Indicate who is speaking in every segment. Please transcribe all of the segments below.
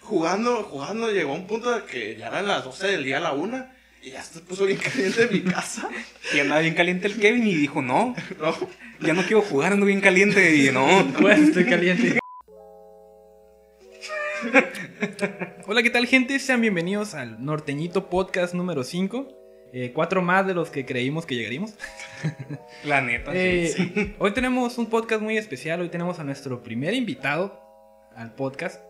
Speaker 1: jugando, jugando, llegó a un punto de que ya eran las 12 del día a la una. Y ya se puso bien caliente en mi casa.
Speaker 2: Y andaba bien caliente el Kevin y dijo, no,
Speaker 1: No,
Speaker 2: ya no quiero jugar, ando bien caliente. Y no,
Speaker 3: Pues estoy caliente. Hola, ¿qué tal, gente? Sean bienvenidos al Norteñito Podcast número 5. Eh, cuatro más de los que creímos que llegaríamos.
Speaker 2: la neta.
Speaker 3: Eh,
Speaker 2: sí.
Speaker 3: Hoy tenemos un podcast muy especial. Hoy tenemos a nuestro primer invitado al podcast.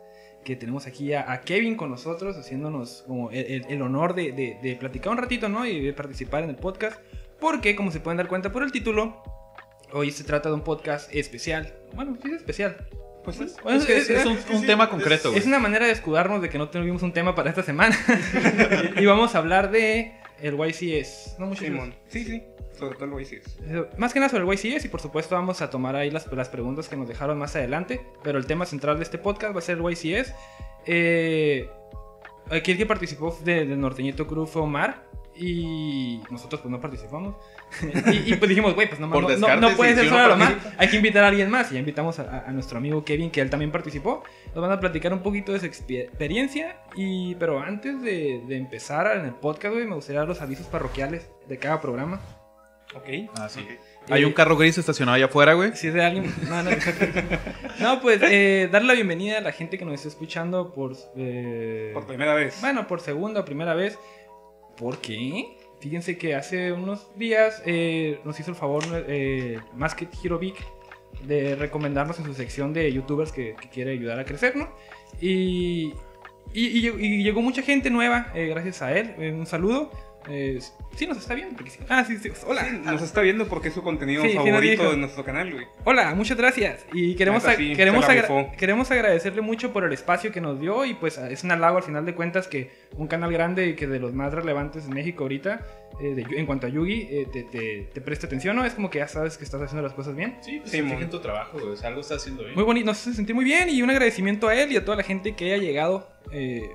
Speaker 3: Que tenemos aquí a, a Kevin con nosotros, haciéndonos como el, el- el honor de, de- de platicar un ratito, ¿no? Y de participar en el podcast. Porque, como se pueden dar cuenta por el título, hoy se trata de un podcast especial. Bueno, sí es especial.
Speaker 2: Pues sí.
Speaker 3: Bueno,
Speaker 4: Es que
Speaker 3: es-
Speaker 4: es, un, un tema concreto.
Speaker 3: Es una manera de escudarnos de que no tuvimos un tema para esta semana. y vamos a hablar de el YCS. No mucho
Speaker 2: Simón. Sí, sí. Sobre todo el YCS.
Speaker 3: Más que nada sobre el YCS y por supuesto vamos a tomar ahí las, las preguntas que nos dejaron más adelante. Pero el tema central de este podcast va a ser el YCS. Eh, aquí el que participó de- del Norteñito Crew fue Omar. Y nosotros pues no participamos. y, y, pues dijimos, güey, pues no,
Speaker 4: Por
Speaker 3: no, no, no puede ser solo
Speaker 4: participa.
Speaker 3: Hay que invitar a alguien más. Y ya invitamos a, a- nuestro amigo Kevin, que él también participó. Nos van a platicar un poquito de su experiencia. Y, pero antes de, de empezar en el podcast, güey, me gustaría dar los avisos parroquiales de cada programa.
Speaker 2: Ok.
Speaker 4: Ah, sí.
Speaker 3: Eh,
Speaker 4: Hay un carro gris estacionado allá afuera, güey.
Speaker 3: Si es de alguien. No, no. No, pues eh, darle la bienvenida a la gente que nos está escuchando por. eh,
Speaker 2: Por primera vez.
Speaker 3: bueno, por segunda o primera vez. ¿Por qué? Fíjense que hace unos días eh, nos hizo el favor eh, más que Hero Vic de recomendarnos en su sección de youtubers que, que quiere ayudar a crecer, ¿no? Y, y, y llegó- y llegó mucha gente nueva eh, gracias a él. Eh, un saludo. Eh, sí, nos está viendo. porque sí. Ah, sí, sí. Hola.
Speaker 2: Nos está viendo porque es su contenido
Speaker 3: Sí,
Speaker 2: favorito de nuestro canal, güey.
Speaker 3: Hola, muchas gracias. Y queremos, a- queremos, agra- queremos agradecerle mucho por el espacio que nos dio. Y pues es un halago al final de cuentas que un canal grande y que de los más relevantes en México ahorita, eh, de Yu- en cuanto a Yugi, eh, te, te- te preste atención, ¿no? Es como que ya sabes que estás haciendo las cosas bien.
Speaker 4: Sí, pues en tu trabajo, güey. O sea, algo está haciendo bien.
Speaker 3: Muy bonito, nos hace sentir muy bien. Y un agradecimiento a él y a toda la gente que haya llegado. eh,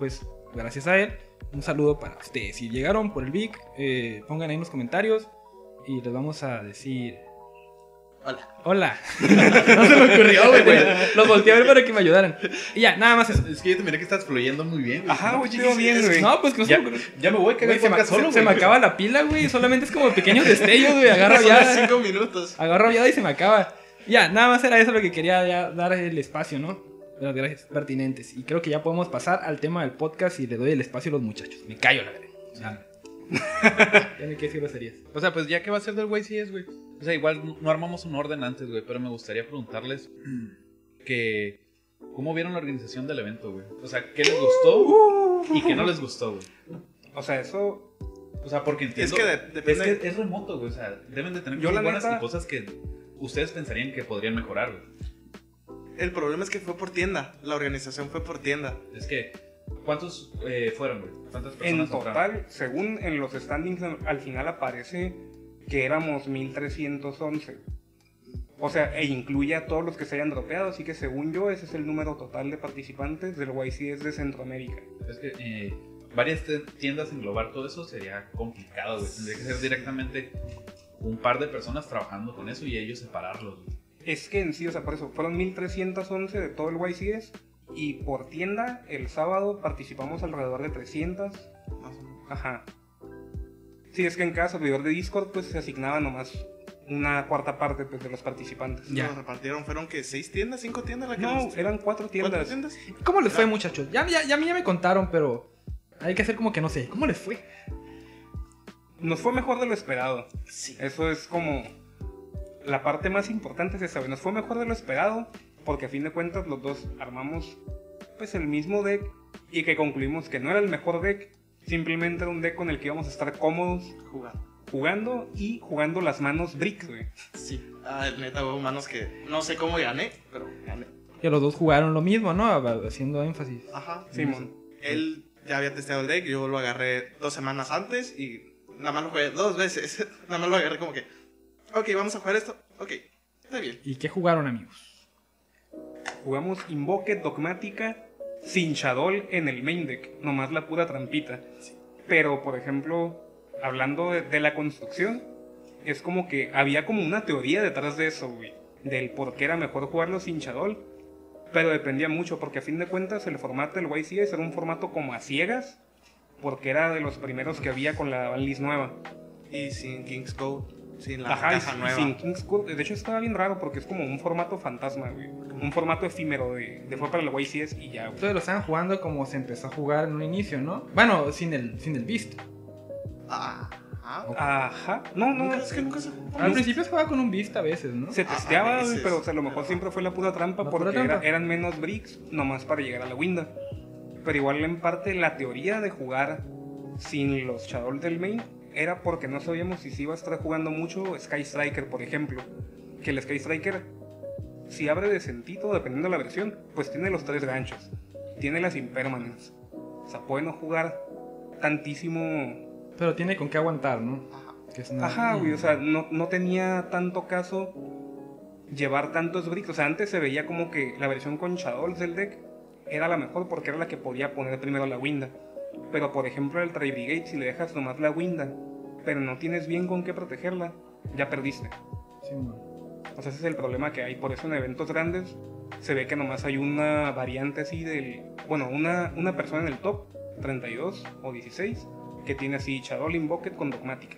Speaker 3: pues gracias a él. Un saludo para ustedes. Si llegaron por el Vic, eh, pongan ahí en los comentarios y les vamos a decir.
Speaker 1: hola.
Speaker 3: Hola. no se me ocurrió, güey. Los volteé a ver para que me ayudaran. Y ya, nada más eso.
Speaker 5: Es que yo te miré que estás fluyendo muy bien. güey.
Speaker 2: Ajá, güey, veo bien, güey.
Speaker 3: No, pues que no se
Speaker 5: Ya,
Speaker 3: me
Speaker 5: ya me voy el
Speaker 3: se, me,
Speaker 5: solo,
Speaker 3: se- me acaba la pila, güey. Solamente es como pequeños destellos, güey. Agarro
Speaker 1: Son
Speaker 3: ya.
Speaker 1: cinco minutos.
Speaker 3: Agarro ya y se me acaba. Ya, nada más era eso lo que quería ya dar el espacio, ¿no? Las gracias pertinentes. Y creo que ya podemos pasar al tema del podcast y le doy el espacio a los muchachos. Me callo, la verdad. Ya. ya no quiero decir groserías.
Speaker 4: O sea, pues ya que va a ser del YCS, güey. O sea, igual no armamos un orden antes, güey. Pero me gustaría preguntarles que. ¿Cómo vieron la organización del evento, güey? O sea, ¿qué les gustó y qué no les gustó, güey?
Speaker 2: O sea, eso.
Speaker 4: O sea, porque entiendo.
Speaker 1: que de-
Speaker 4: es
Speaker 1: depende-
Speaker 4: que es remoto, güey. O sea, deben de tener
Speaker 2: Yo,
Speaker 4: cosas
Speaker 2: la
Speaker 4: buenas
Speaker 2: neta-
Speaker 4: y cosas que ustedes pensarían que podrían mejorar, güey.
Speaker 1: El problema es que fue por tienda. La organización fue por tienda.
Speaker 4: Es que, ¿cuántos eh, fueron, güey? ¿Cuántas
Speaker 2: En
Speaker 4: personas entraron?
Speaker 2: total, según en los standings, al final aparece que éramos 1311. O sea, e incluye a todos los que se hayan dropeado, así que según yo, ese es el número total de participantes del YCS de Centroamérica.
Speaker 4: Es que eh, varias tiendas englobar todo eso sería complicado, güey. Tendría que ser directamente un par de personas trabajando con eso y ellos separarlos, güey.
Speaker 2: Es que en sí, o sea, por eso, fueron 1311 de todo el YCS, y por tienda, el sábado participamos alrededor de 300.
Speaker 1: Más o menos.
Speaker 2: Ajá. Sí, es que en cada servidor de Discord, pues se asignaba nomás una cuarta parte pues, de los participantes.
Speaker 3: Ya.
Speaker 1: Nos repartieron, fueron que seis tiendas, cinco tiendas la que
Speaker 2: No,
Speaker 1: nos-
Speaker 2: eran cuatro
Speaker 1: ¿Cuántas
Speaker 2: tiendas.
Speaker 1: tiendas?
Speaker 3: ¿Cómo les fue, muchachos? Ya, ya, ya a mí ya me contaron, pero hay que hacer como que no sé. ¿Cómo les fue?
Speaker 2: Nos fue mejor de lo esperado.
Speaker 1: Sí.
Speaker 2: Eso es como la parte más importante es esa. Nos fue mejor de lo esperado porque a fin de cuentas los dos armamos pues el mismo deck y que concluimos que no era el mejor deck. Simplemente era un deck con el que íbamos a estar cómodos
Speaker 1: Jugando.
Speaker 2: jugando y jugando las manos bricks, güey.
Speaker 1: Sí. Ah, neta, hubo manos que no sé cómo gané, pero gané.
Speaker 3: Que los dos jugaron lo mismo, ¿no? Haciendo énfasis.
Speaker 1: Ajá.
Speaker 2: Simón.
Speaker 1: Él ya había testeado el deck, yo lo agarré dos semanas antes y nada más lo jugué dos veces. nada más lo agarré como que, ok, vamos a jugar esto. Ok, está bien.
Speaker 3: ¿Y qué jugaron, amigos?
Speaker 2: Jugamos Invoke, Dogmática, Cinchadol en el main deck, nomás la pura trampita. Pero, por ejemplo, hablando de, de la construcción, es como que había como una teoría detrás de eso, güey. Del por qué era mejor jugarlo Cinchadol. Pero dependía mucho, porque a fin de cuentas el formato del YCS era un formato como a ciegas, porque era de los primeros que había con la banlist nueva.
Speaker 1: Y sin King's Code, sin la
Speaker 2: Ajá, y
Speaker 1: caja
Speaker 2: sin-
Speaker 1: nueva.
Speaker 2: sin King's Code. De hecho, estaba bien raro porque es como un formato fantasma, güey. Un formato efímero de, de fue para el YCS y ya, güey.
Speaker 3: Entonces lo estaban jugando como se empezó a jugar en un inicio, ¿no? Bueno, sin el, sin el Beast.
Speaker 1: Ah, ah.
Speaker 2: Ajá. No, no.
Speaker 1: ¿Nunca, es que nunca se...
Speaker 3: Al principio se jugaba con un Beast a veces, ¿no?
Speaker 2: Se
Speaker 1: A-
Speaker 2: testeaba,
Speaker 1: a
Speaker 2: pero o sea, a lo mejor siempre fue la pura trampa
Speaker 3: La pura
Speaker 2: porque era-
Speaker 3: trampa.
Speaker 2: eran menos bricks nomás para llegar a la winda. Pero igual en parte la teoría de jugar sin los Shadow del main era porque no sabíamos si se iba a estar jugando mucho Sky Striker, por ejemplo. Que el Sky Striker, si abre decentito, dependiendo de la versión, pues tiene los tres ganchos. Tiene las impermanence. O sea, puede no jugar tantísimo
Speaker 3: Pero tiene con qué aguantar, ¿no?
Speaker 1: Ajá.
Speaker 3: Que es una-
Speaker 2: Ajá, güey, o sea, no, no tenía tanto caso llevar tantos bricks. O sea, antes se veía como que la versión con Shadows del deck era la mejor porque era la que podía poner primero la Winda. Pero por ejemplo, el Tri Brigade, si le dejas nomás la Winda, pero no tienes bien con qué protegerla, ya perdiste.
Speaker 3: Sí.
Speaker 2: O sea, ese es el problema que hay. Por eso en eventos grandes se ve que nomás hay una variante así del. Bueno, una, una persona en el top, 32 o 16, que tiene así Shadow Invoket con Dogmática.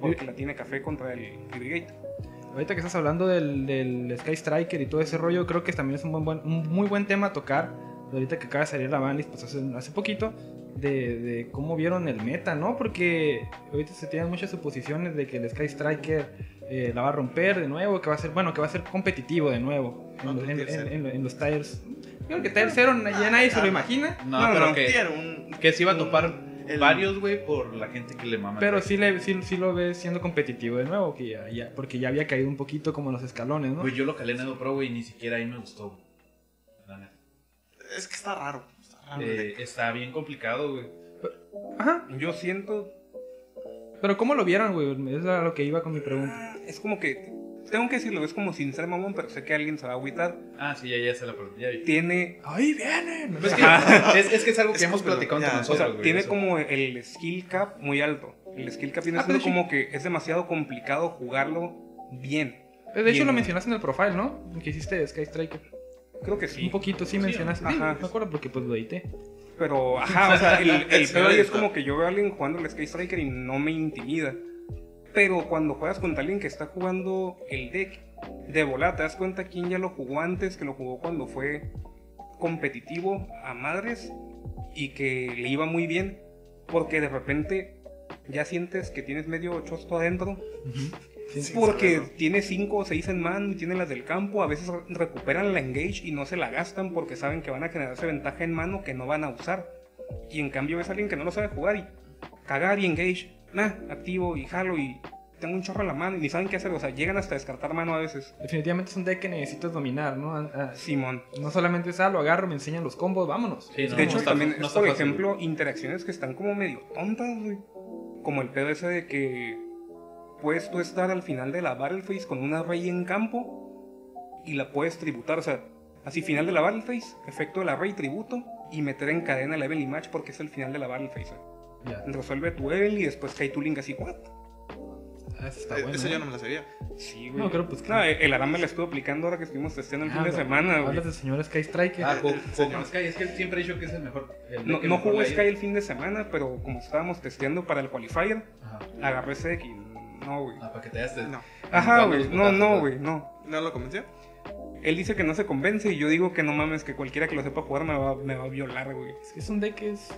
Speaker 2: Porque la tiene café contra el Tri Brigade.
Speaker 3: Ahorita que estás hablando del, del Sky Striker y todo ese rollo, creo que también es un, buen, buen- un muy buen tema a tocar. Ahorita que acaba de salir la banlist, pues hace, hace poquito, de, de cómo vieron el meta, ¿no? Porque ahorita se tienen muchas suposiciones de que el Sky Striker eh, la va a romper de nuevo, que va a ser, bueno, que va a ser competitivo de nuevo en,
Speaker 1: ¿Cuánto
Speaker 3: los- en- en- en- en los tires. Yo creo que tier 0 ya nadie se lo imagina.
Speaker 4: No,
Speaker 2: No,
Speaker 4: pero
Speaker 2: no,
Speaker 4: que,
Speaker 1: un...
Speaker 4: que se iba a topar
Speaker 1: el-
Speaker 4: varios, güey, por la gente que le mama.
Speaker 3: Pero sí, le, sí, sí lo ves siendo competitivo de nuevo, que ya, ya- porque ya había caído un poquito como en los escalones, ¿no?
Speaker 4: Güey, yo lo calé en Edo Pro, güey, y ni siquiera ahí me gustó.
Speaker 1: Es que está raro. Está raro.
Speaker 4: Eh, está bien complicado, güey.
Speaker 3: Ajá.
Speaker 2: Yo siento.
Speaker 3: Pero ¿cómo lo vieron, güey? Eso era lo que iba con mi pregunta.
Speaker 2: Es como que. Tengo que decirlo, es como sin ser mamón, pero sé que alguien se va a agüitar.
Speaker 4: Ah, sí, ya, ya se la pregunté.
Speaker 2: Tiene.
Speaker 3: ¡Ahí vienen!
Speaker 4: Pues es, que, es, es que es algo que
Speaker 1: Es
Speaker 4: hemos
Speaker 1: como-
Speaker 4: platicado
Speaker 1: ya,
Speaker 4: entre
Speaker 1: o
Speaker 2: O
Speaker 4: nosotros,
Speaker 2: sea,
Speaker 4: güey,
Speaker 2: tiene
Speaker 4: eso.
Speaker 2: como el skill cap muy alto. El skill cap viene
Speaker 3: Ah,
Speaker 2: siendo como que es demasiado complicado jugarlo bien.
Speaker 3: De hecho,
Speaker 2: Bien.
Speaker 3: lo mencionaste en el profile, ¿no? Que hiciste Sky Striker.
Speaker 2: Creo que sí.
Speaker 3: Un poquito sí mencionaste. Sí,
Speaker 2: Ajá.
Speaker 3: me acuerdo porque pues lo edité.
Speaker 2: Pero, ajá, o sea, el, el pedo ahí es como que yo veo a alguien jugando el Sky Striker y no me intimida. Pero cuando juegas contra alguien que está jugando el deck, de volada te das cuenta quién ya lo jugó antes, que lo jugó cuando fue competitivo a madres y que le iba muy bien, porque de repente ya sientes que tienes medio chosto adentro,
Speaker 3: Sí.
Speaker 2: porque
Speaker 1: saberlo.
Speaker 2: tiene 5 o 6 en man y tiene las del campo, a veces re- recuperan la engage y no se la gastan porque saben que van a generarse ventaja en mano que no van a usar. Y en cambio ves a alguien que no lo sabe jugar y cagar y engage, nah, activo y jalo y tengo un chorro en la mano y ni saben qué hacer, o sea, llegan hasta descartar mano a veces.
Speaker 3: Definitivamente es un deck que necesitas dominar, ¿no? Ah, ah,
Speaker 2: Simón.
Speaker 3: No solamente es, ah, lo agarro, me enseñan los combos, vámonos.
Speaker 4: Sí, no,
Speaker 2: de
Speaker 4: no
Speaker 2: hecho,
Speaker 4: está-
Speaker 2: también
Speaker 4: no
Speaker 2: es,
Speaker 4: está
Speaker 2: por
Speaker 4: fácil,
Speaker 2: ejemplo, interacciones que están como medio tontas, güey. Como el pedo ese de que puedes tú estar al final de la Battle Phase con una Rey en campo y la puedes tributar. O sea, así final de la Battle Phase, efecto de la Rey tributo y meter en cadena el Evelyn Match porque es el final de la Battle Phase. güey.
Speaker 3: Ya.
Speaker 2: Resuelve tu Evelyn y después cae tu Link así, ¿what?
Speaker 3: Ah, eso está
Speaker 1: Eh,
Speaker 3: bueno.
Speaker 1: Eso
Speaker 3: ¿eh?
Speaker 1: yo no me la sabía.
Speaker 2: Sí, güey.
Speaker 3: No, creo, pues,
Speaker 2: No, el Aram me la estuvo aplicando ahora que estuvimos testeando el
Speaker 3: Ah,
Speaker 2: fin de semana, güey.
Speaker 3: Hablas del señor Sky Striker.
Speaker 4: Ah, con, con Sky, es que él siempre ha dicho que es el mejor. el
Speaker 2: No,
Speaker 4: que
Speaker 2: no
Speaker 4: mejor
Speaker 2: jugó Sky el fin de semana, pero como estábamos testeando para el Qualifier,
Speaker 4: Ajá.
Speaker 2: agarré ese deck y no, güey.
Speaker 4: Ah, para que te hayas.
Speaker 1: No.
Speaker 2: Ajá, güey. No, no,
Speaker 4: güey.
Speaker 2: no.
Speaker 1: ¿No lo convenció?
Speaker 2: Él dice que no se convence y yo digo que no mames, que cualquiera que lo sepa jugar me va, me va a violar, güey.
Speaker 3: Es- Es un deck que es.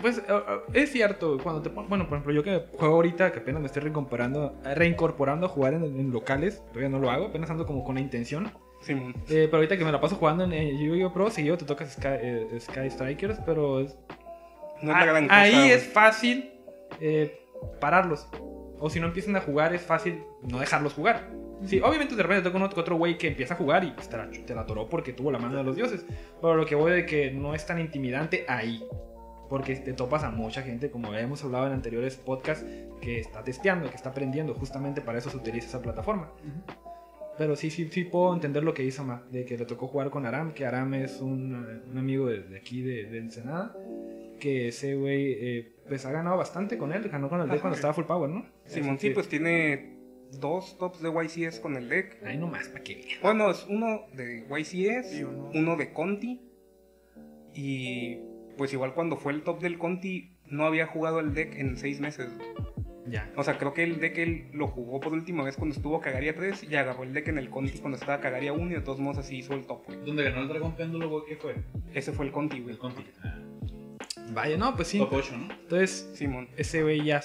Speaker 3: Pues eh, eh, es cierto, cuando te Bueno, por ejemplo, yo que juego ahorita, que apenas me estoy reincorporando, eh, reincorporando a jugar en, en locales, todavía no lo hago, apenas ando como con la intención.
Speaker 2: Simón.
Speaker 3: Eh, pero ahorita que me la paso jugando en eh, Yu-Gi-Oh! Pro, seguido te tocas Sky, eh, Sky Strikers, pero es,
Speaker 2: No es la
Speaker 3: Ah,
Speaker 2: gran cosa.
Speaker 3: ahí
Speaker 2: güey.
Speaker 3: es fácil eh, pararlos. O si no empiezan a jugar, es fácil no dejarlos jugar. Sí, obviamente de repente toca otro, otro güey que empieza a jugar y pues, te, la, te la atoró porque tuvo la mano de los dioses. Pero lo que voy de que no es tan intimidante ahí. Porque te topas a mucha gente, como hemos hablado en anteriores podcasts, que está testeando, que está aprendiendo. Justamente para eso se utiliza esa plataforma. Pero sí, sí, sí puedo entender lo que hizo Ma, de que le tocó jugar con Aram, que Aram es un, un amigo de, de aquí, de, de Ensenada, que ese güey, eh, pues ha ganado bastante con él, ganó con el deck cuando estaba full power, ¿no?
Speaker 2: Simón, sí, pues tiene dos tops de YCS con el deck.
Speaker 3: Ahí nomás, para que vean.
Speaker 2: Bueno, es uno de YCS,
Speaker 1: uno
Speaker 2: de Conti. Y pues igual cuando fue el top del Conti, no había jugado el deck en seis meses.
Speaker 3: Ya.
Speaker 2: O sea, creo que el deck él lo jugó por última vez cuando estuvo Cagaria 3 y agarró el deck en el Conti cuando estaba Cagaria 1 y de todos modos así hizo el top, güey.
Speaker 4: ¿Dónde ganó el dragón péndulo, güey? ¿Qué fue?
Speaker 2: Ese fue el Conti, güey.
Speaker 4: El Conti. Ah,
Speaker 3: Vaya, no, pues sí.
Speaker 4: Top 8, ¿no?
Speaker 3: Entonces,
Speaker 2: Simón.
Speaker 3: ese güey ya.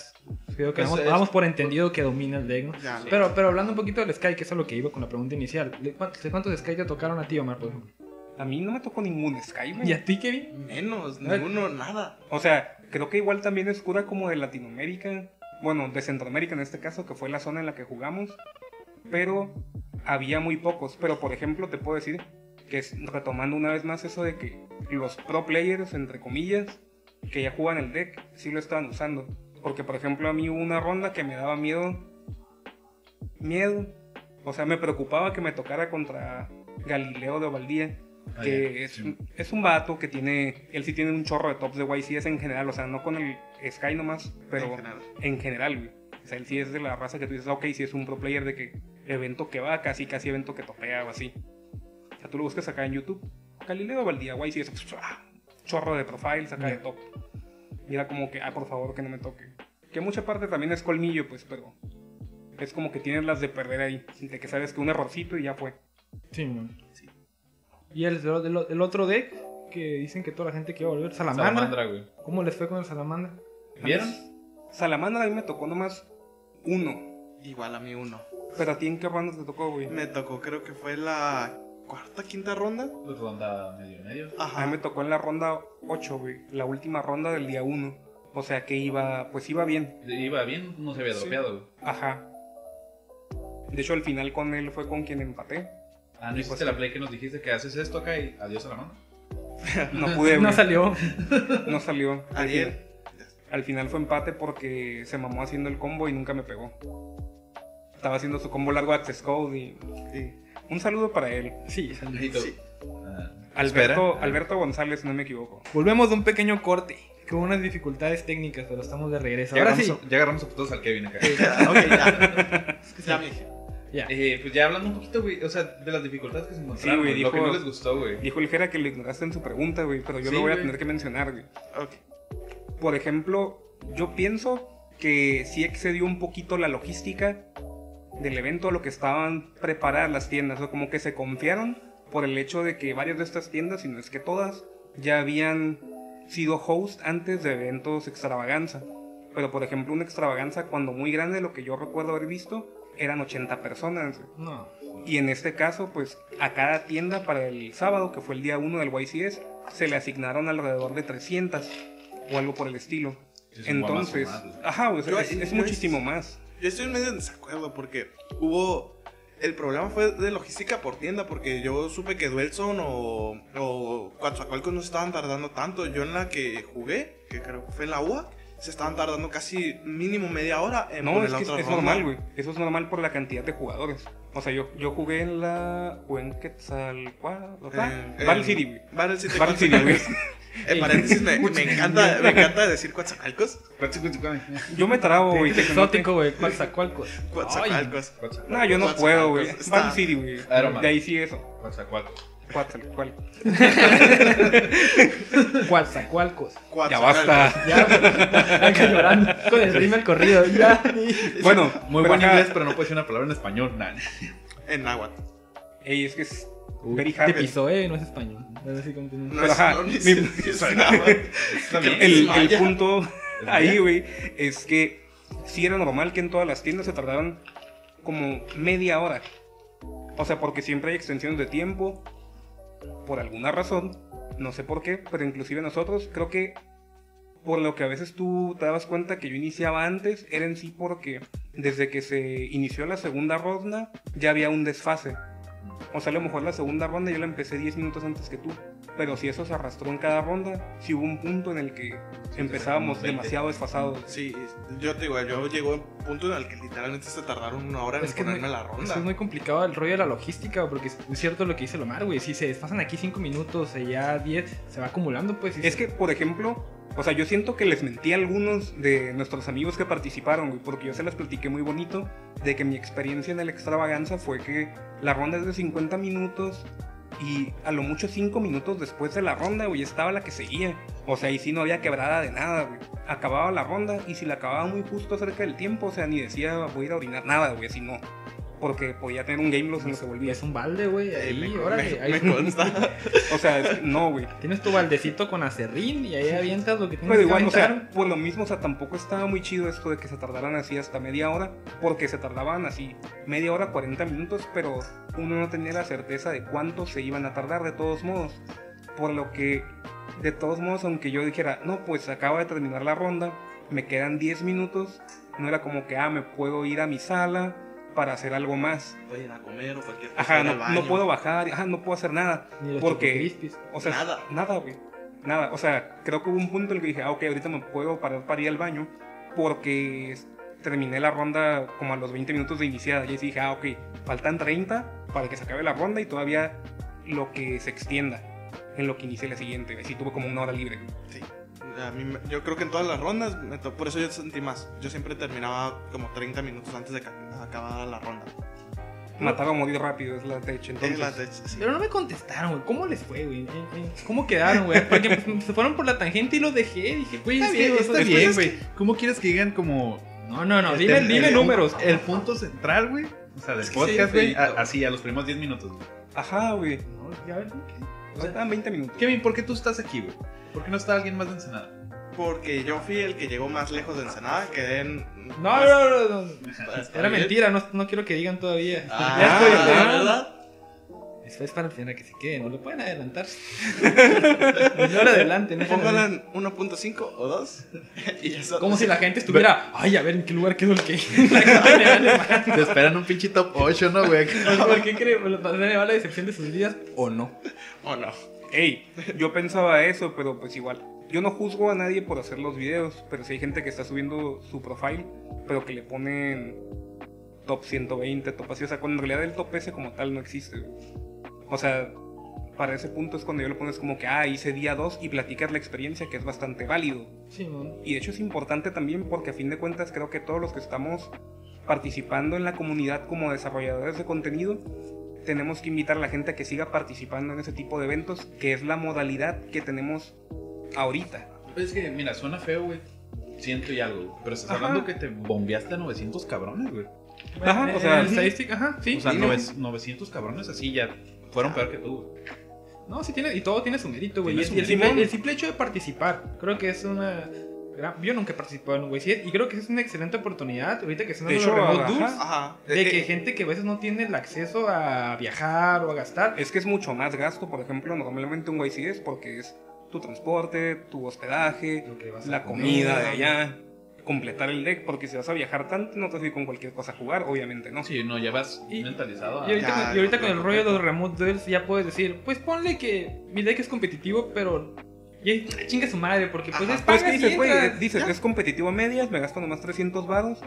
Speaker 3: Creo que
Speaker 4: Pues
Speaker 3: vamos,
Speaker 4: es-
Speaker 3: vamos por entendido que domina el deck, ¿no?
Speaker 1: Ya.
Speaker 3: Pero, pero hablando un poquito del Sky, que es a lo que iba con la pregunta inicial. ¿De cuántos, de cuántos Sky te tocaron a ti, Omar, por ejemplo?
Speaker 2: A mí no me tocó ningún Sky, güey.
Speaker 3: ¿Y a ti, Kevin?
Speaker 1: Menos, ninguno, nada.
Speaker 2: O sea, creo que igual también es cura como de Latinoamérica, bueno, de Centroamérica en este caso, que fue la zona en la que jugamos, pero había muy pocos. Pero por ejemplo, te puedo decir que es, retomando una vez más eso de que los pro players, entre comillas, que ya juegan el deck, sí lo estaban usando. Porque por ejemplo, a mí hubo una ronda que me daba miedo. Miedo. O sea, me preocupaba que me tocara contra Galileo de Ovaldía
Speaker 4: Ah,
Speaker 2: que es,
Speaker 4: sí.
Speaker 2: es un vato que tiene, él sí tiene un chorro de tops de YCS en general, o sea, no con el Sky nomás, pero
Speaker 1: En
Speaker 2: en
Speaker 1: general.
Speaker 2: general, güey. O sea, él sí es de la raza que tú dices, ok, sí es un pro player de que evento que va, casi casi evento que topea o así. O sea, tú lo buscas acá en YouTube, Galileo Valdía, YCS, ah, chorro de profiles acá de top. Y era como que, ah, por favor, que no me toque. Que mucha parte también es colmillo, pues, pero es como que tienes las de perder ahí, de que sabes que un errorcito y ya fue.
Speaker 3: Sí, man. ¿Y el, el- el otro deck? Que dicen que toda la gente quiere volver. Salamandra.
Speaker 4: Salamandra, güey.
Speaker 3: ¿Cómo les fue con el Salamandra?
Speaker 4: ¿Vieron?
Speaker 2: Salamandra a mí me tocó nomás uno.
Speaker 1: Igual a mí uno.
Speaker 2: Pero a ti en qué ronda te tocó, güey.
Speaker 1: Me tocó, creo que fue la cuarta, quinta ronda.
Speaker 4: Pues ronda medio medio.
Speaker 2: A
Speaker 1: Ajá.
Speaker 2: mí me tocó en la ronda 8, güey. La última ronda del día 1. O sea que iba, pues iba bien.
Speaker 4: Iba bien, no se había
Speaker 1: Sí.
Speaker 4: dropeado, güey.
Speaker 2: Ajá. De hecho, al final con él fue con quien empaté.
Speaker 4: Ah, no
Speaker 2: Y
Speaker 4: hiciste
Speaker 2: pues-
Speaker 4: la play que nos dijiste que haces esto acá y adiós a la mano.
Speaker 2: No pude,
Speaker 3: No
Speaker 2: güey.
Speaker 3: salió.
Speaker 2: No salió. Al
Speaker 1: Ariel.
Speaker 2: final- Al final fue empate porque se mamó haciendo el combo y nunca me pegó. Estaba haciendo su combo largo Access Code y...
Speaker 1: Sí.
Speaker 2: Un saludo para él.
Speaker 3: Sí,
Speaker 1: Sí.
Speaker 4: ah,
Speaker 2: Alberto,
Speaker 4: espera.
Speaker 2: Alberto González, si no me equivoco.
Speaker 3: Volvemos de un pequeño corte. Con unas dificultades técnicas, pero estamos de regreso.
Speaker 4: Ya
Speaker 3: Ahora
Speaker 4: agarramos,
Speaker 3: sí.
Speaker 4: a, ya agarramos a putos al Kevin acá.
Speaker 1: Ya, ok, ya. Ya me dije.
Speaker 3: Ya.
Speaker 4: Eh, pues ya hablando un poquito, güey, o sea, de las dificultades que se encontraron,
Speaker 2: güey,
Speaker 4: güey, lo que
Speaker 2: dijo-
Speaker 4: no les gustó, güey.
Speaker 2: Dijo el Jera que lo ignoraste en su pregunta, güey, pero yo
Speaker 4: Sí,
Speaker 2: lo voy a tener que mencionar, güey.
Speaker 1: Ok.
Speaker 2: Por ejemplo, yo pienso que sí excedió un poquito la logística del evento a lo que estaban preparadas las tiendas, o como que se confiaron por el hecho de que varias de estas tiendas, si no es que todas, ya habían sido host antes de eventos extravaganza. Pero por ejemplo, una extravaganza cuando muy grande, lo que yo recuerdo haber visto, eran 80 personas.
Speaker 3: No.
Speaker 2: Y en este caso, pues a cada tienda para el sábado, que fue el día 1 del YCS, se le asignaron alrededor de 300 o algo por el estilo.
Speaker 4: Es
Speaker 2: Entonces, ajá, pues, es, muchísimo más.
Speaker 1: Yo estoy medio en desacuerdo porque hubo. El problema fue de logística por tienda, porque yo supe que Duelson o, o Coatzacoalcos no estaban tardando tanto. Yo en la que jugué, que creo que fue en la UA, se estaban tardando casi mínimo media hora en
Speaker 2: No,
Speaker 1: poner
Speaker 2: es
Speaker 1: la
Speaker 2: que es,
Speaker 1: otra
Speaker 2: es
Speaker 1: ronda.
Speaker 2: normal, güey. Eso es normal por la cantidad de jugadores. O sea, yo, yo jugué en la. o en Quetzalcoatl.
Speaker 1: Eh,
Speaker 2: Battle City, güey.
Speaker 1: Battle City.
Speaker 2: Battle City, güey.
Speaker 1: En paréntesis, me, me encanta, me encanta decir Coatzacoalcos.
Speaker 2: Yo me trabo, güey. Que
Speaker 3: exótico, güey. Coatzacoalcos.
Speaker 1: Coatzacoalcos.
Speaker 2: No, yo no puedo, güey. Battle City, güey. De ahí sí eso.
Speaker 4: Coatzacoalcos.
Speaker 2: Quetzalcoatl.
Speaker 3: Coatzacoalcos.
Speaker 2: Ya basta.
Speaker 3: Ya, acá llorando con el ritmo al corrido. Ya.
Speaker 2: Bueno,
Speaker 4: Muy buen inglés, pero no puede decir una palabra en español. Nah.
Speaker 1: En náhuatl.
Speaker 2: Ey, es que es very
Speaker 3: Te pisó, eh, no es español. Ahora sí continúa.
Speaker 1: No
Speaker 2: Pero ajá,
Speaker 1: no, ni
Speaker 2: mi-. El, el punto ahí, güey, es que sí era normal que en todas las tiendas se tardaran como media hora. O sea, porque siempre hay extensiones de tiempo, por alguna razón, no sé por qué, pero inclusive nosotros, creo que por lo que a veces tú te dabas cuenta que yo iniciaba antes, era en sí porque desde que se inició la segunda ronda ya había un desfase. O sea, a lo mejor la segunda ronda yo la empecé 10 minutos antes que tú. Pero si eso se arrastró en cada ronda, si hubo un punto en el que empezábamos
Speaker 4: como 20.
Speaker 2: demasiado desfasados.
Speaker 1: Sí, yo te digo, yo llegó a un punto en el que literalmente se tardaron una hora en
Speaker 3: Es que muy,
Speaker 1: ponerme la ronda.
Speaker 3: que es muy complicado el rollo de la logística, porque es cierto lo que dice Lomar, güey. Si se desfasan aquí 5 minutos, eh, ya 10, se va acumulando, pues.
Speaker 2: Es
Speaker 3: se-
Speaker 2: que, por ejemplo, O sea, yo siento que les mentí a algunos de nuestros amigos que participaron, güey, porque yo se las platiqué muy bonito de que mi experiencia en el extravaganza fue que la ronda es de 50 minutos y a lo mucho 5 minutos después de la ronda, güey, estaba la que seguía. O sea, ahí sí no había quebrada de nada, güey. Acababa la ronda y si la acababa muy justo cerca del tiempo, o sea, ni decía voy a ir a orinar nada, güey, así no porque podía tener un game loss en lo que volvía.
Speaker 3: Es un balde, güey.
Speaker 1: Eh,
Speaker 3: Ahí,
Speaker 1: me,
Speaker 3: órale.
Speaker 1: me-
Speaker 3: ahí-
Speaker 1: me consta.
Speaker 2: O sea, es- no, güey.
Speaker 3: Tienes tu baldecito con acerrín y ahí avientas lo que tienes
Speaker 2: Pero
Speaker 3: que
Speaker 2: igual, o
Speaker 3: aventar.
Speaker 2: sea, por lo mismo, o sea, tampoco estaba muy chido esto de que se tardaran así hasta media hora, porque se tardaban así media hora, 40 minutos, pero uno no tenía la certeza de cuánto se iban a tardar de todos modos. Por lo que, de todos modos, aunque yo dijera, no, pues acaba de terminar la ronda, me quedan 10 minutos, no era como que, ah, me puedo ir a mi sala para hacer algo más.
Speaker 1: A ir a comer o cualquier cosa.
Speaker 2: Ajá, no, no puedo bajar, ajá, no puedo hacer nada.
Speaker 3: Ni los
Speaker 2: porque, o sea,
Speaker 1: Nada.
Speaker 2: Nada, güey. Nada. O sea, creo que hubo un punto en el que dije, ah, ok, ahorita me puedo parar para ir al baño. Porque terminé la ronda como a los 20 minutos de iniciada. Y dije, ah, ok, faltan 30 para que se acabe la ronda y todavía lo que se extienda en lo que inicie la siguiente. Así tuve como una hora libre.
Speaker 1: Sí. A mí yo creo que en todas las rondas, me to- por eso yo sentí más. Yo siempre terminaba como 30 minutos antes de que acabara la ronda.
Speaker 2: O morir rápido es la hecho. Entonces,
Speaker 1: Es la de- sí.
Speaker 3: Pero no me contestaron, güey. ¿Cómo les fue, güey? Eh, eh, ¿Cómo quedaron, güey? Porque se fueron por la tangente y los dejé. Dije, güey,
Speaker 5: Está
Speaker 3: sí,
Speaker 5: bien, está bien,
Speaker 3: es que-
Speaker 5: güey. ¿Cómo quieres que digan como...
Speaker 3: No, no, no.
Speaker 5: este,
Speaker 3: Dime,
Speaker 5: el-
Speaker 3: dime
Speaker 5: el-
Speaker 3: números.
Speaker 5: El punto central, güey. O sea, del
Speaker 1: Es que sí,
Speaker 5: podcast, güey. a- Así, a los primeros 10 minutos, güey.
Speaker 2: Ajá, güey.
Speaker 3: No, ya ves, ¿qué?
Speaker 2: O sea, estaban 20 minutos.
Speaker 5: Kevin, ¿por qué tú estás aquí, güey? ¿Por qué no está alguien más de Ensenada?
Speaker 1: Porque yo fui el que llegó más lejos de Ensenada, quedé en...
Speaker 3: No, no, no, no. Era
Speaker 1: bien.
Speaker 3: mentira, no, no quiero que digan todavía.
Speaker 1: Ah,
Speaker 3: ya estoy
Speaker 1: ¿la
Speaker 3: ah,
Speaker 1: verdad?
Speaker 3: Eso es para el final que se quede, no lo pueden adelantar. no lo adelanten. ¿no?
Speaker 1: Póngala en 1.5 o 2. y eso.
Speaker 3: Como si la gente estuviera, ay, a ver en qué lugar quedó el que.
Speaker 5: Te esperan un pinche top 8, ¿no, güey?
Speaker 3: ¿Por qué cree? ¿Le va la decepción de sus vidas o no?
Speaker 1: ¿O no?
Speaker 2: Ey, yo pensaba eso, pero pues igual. Yo no juzgo a nadie por hacer los videos, pero si hay gente que está subiendo su profile, pero que le ponen top 120, top así, o sea, cuando en realidad el top ese como tal no existe. O sea, para ese punto es cuando yo le pones como que, ah, hice día 2 y platicas la experiencia, que es bastante válido.
Speaker 3: Sí, no.
Speaker 2: Y de hecho es importante también porque a fin de cuentas creo que todos los que estamos participando en la comunidad como desarrolladores de contenido, tenemos que invitar a la gente a que siga participando en ese tipo de eventos, que es la modalidad que tenemos ahorita.
Speaker 5: Es que, mira, suena feo, güey. Siento y algo. Pero estás
Speaker 2: Ajá.
Speaker 5: hablando que te bombeaste a 900 cabrones, güey.
Speaker 2: Ajá,
Speaker 3: En-
Speaker 2: o sea,
Speaker 3: en estadística, ajá, sí.
Speaker 5: O sea,
Speaker 3: sí,
Speaker 5: nove- 900 cabrones así ya fueron peor que tú, güey.
Speaker 3: No, sí tiene, y todo tiene su mérito, güey. Y, el-
Speaker 5: su
Speaker 3: y el, simple, el simple hecho de participar, creo que es una... gran- Yo nunca he participado en un sí, y creo que es una excelente oportunidad, ahorita que están
Speaker 2: De
Speaker 3: dando los remote
Speaker 2: Ajá.
Speaker 3: de
Speaker 1: Eh,
Speaker 3: que
Speaker 1: eh,
Speaker 3: gente que a veces no tiene el acceso a viajar o a gastar.
Speaker 2: es que es mucho más gasto, por ejemplo, normalmente un YCS porque es tu transporte, tu hospedaje, la
Speaker 3: comer.
Speaker 2: comida de allá, completar el deck, porque si vas a viajar tanto no te vas a ir con cualquier cosa a jugar, obviamente, ¿no?
Speaker 5: Sí, no, ya vas
Speaker 3: Y-
Speaker 5: mentalizado a...
Speaker 3: Y ahorita,
Speaker 1: Ya,
Speaker 3: con, y ahorita con el rollo de los remote duels ya puedes decir, pues ponle que mi deck es competitivo, pero chinga su madre, porque pues
Speaker 1: Ajá.
Speaker 3: es
Speaker 2: Pues
Speaker 3: y
Speaker 2: dices, güey, dices,
Speaker 1: ya.
Speaker 2: es competitivo a medias, me gasto nomás 300 varos.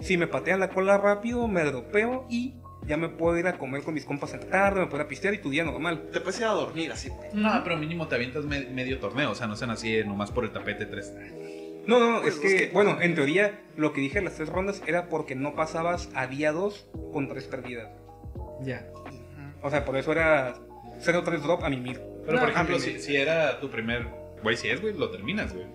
Speaker 2: Si me patean la cola rápido, me dropeo y ya me puedo ir a comer con mis compas en la tarde, me puedo ir a pistear y tu día normal.
Speaker 1: Te puedes ir a dormir así.
Speaker 5: No, pero mínimo te avientas me- medio torneo, o sea, no sean así eh, nomás por el tapete 3.
Speaker 2: No, no,
Speaker 1: Pues,
Speaker 2: es, que,
Speaker 1: es que-
Speaker 2: bueno, en teoría, lo que dije en las tres rondas era porque no pasabas a día 2 con tres perdidas.
Speaker 3: Ya.
Speaker 2: O sea, por eso era 0-3 drop a mimir.
Speaker 5: Pero,
Speaker 3: No,
Speaker 5: por ejemplo, si, si era tu primer... Güey, si es, güey, lo terminas, güey.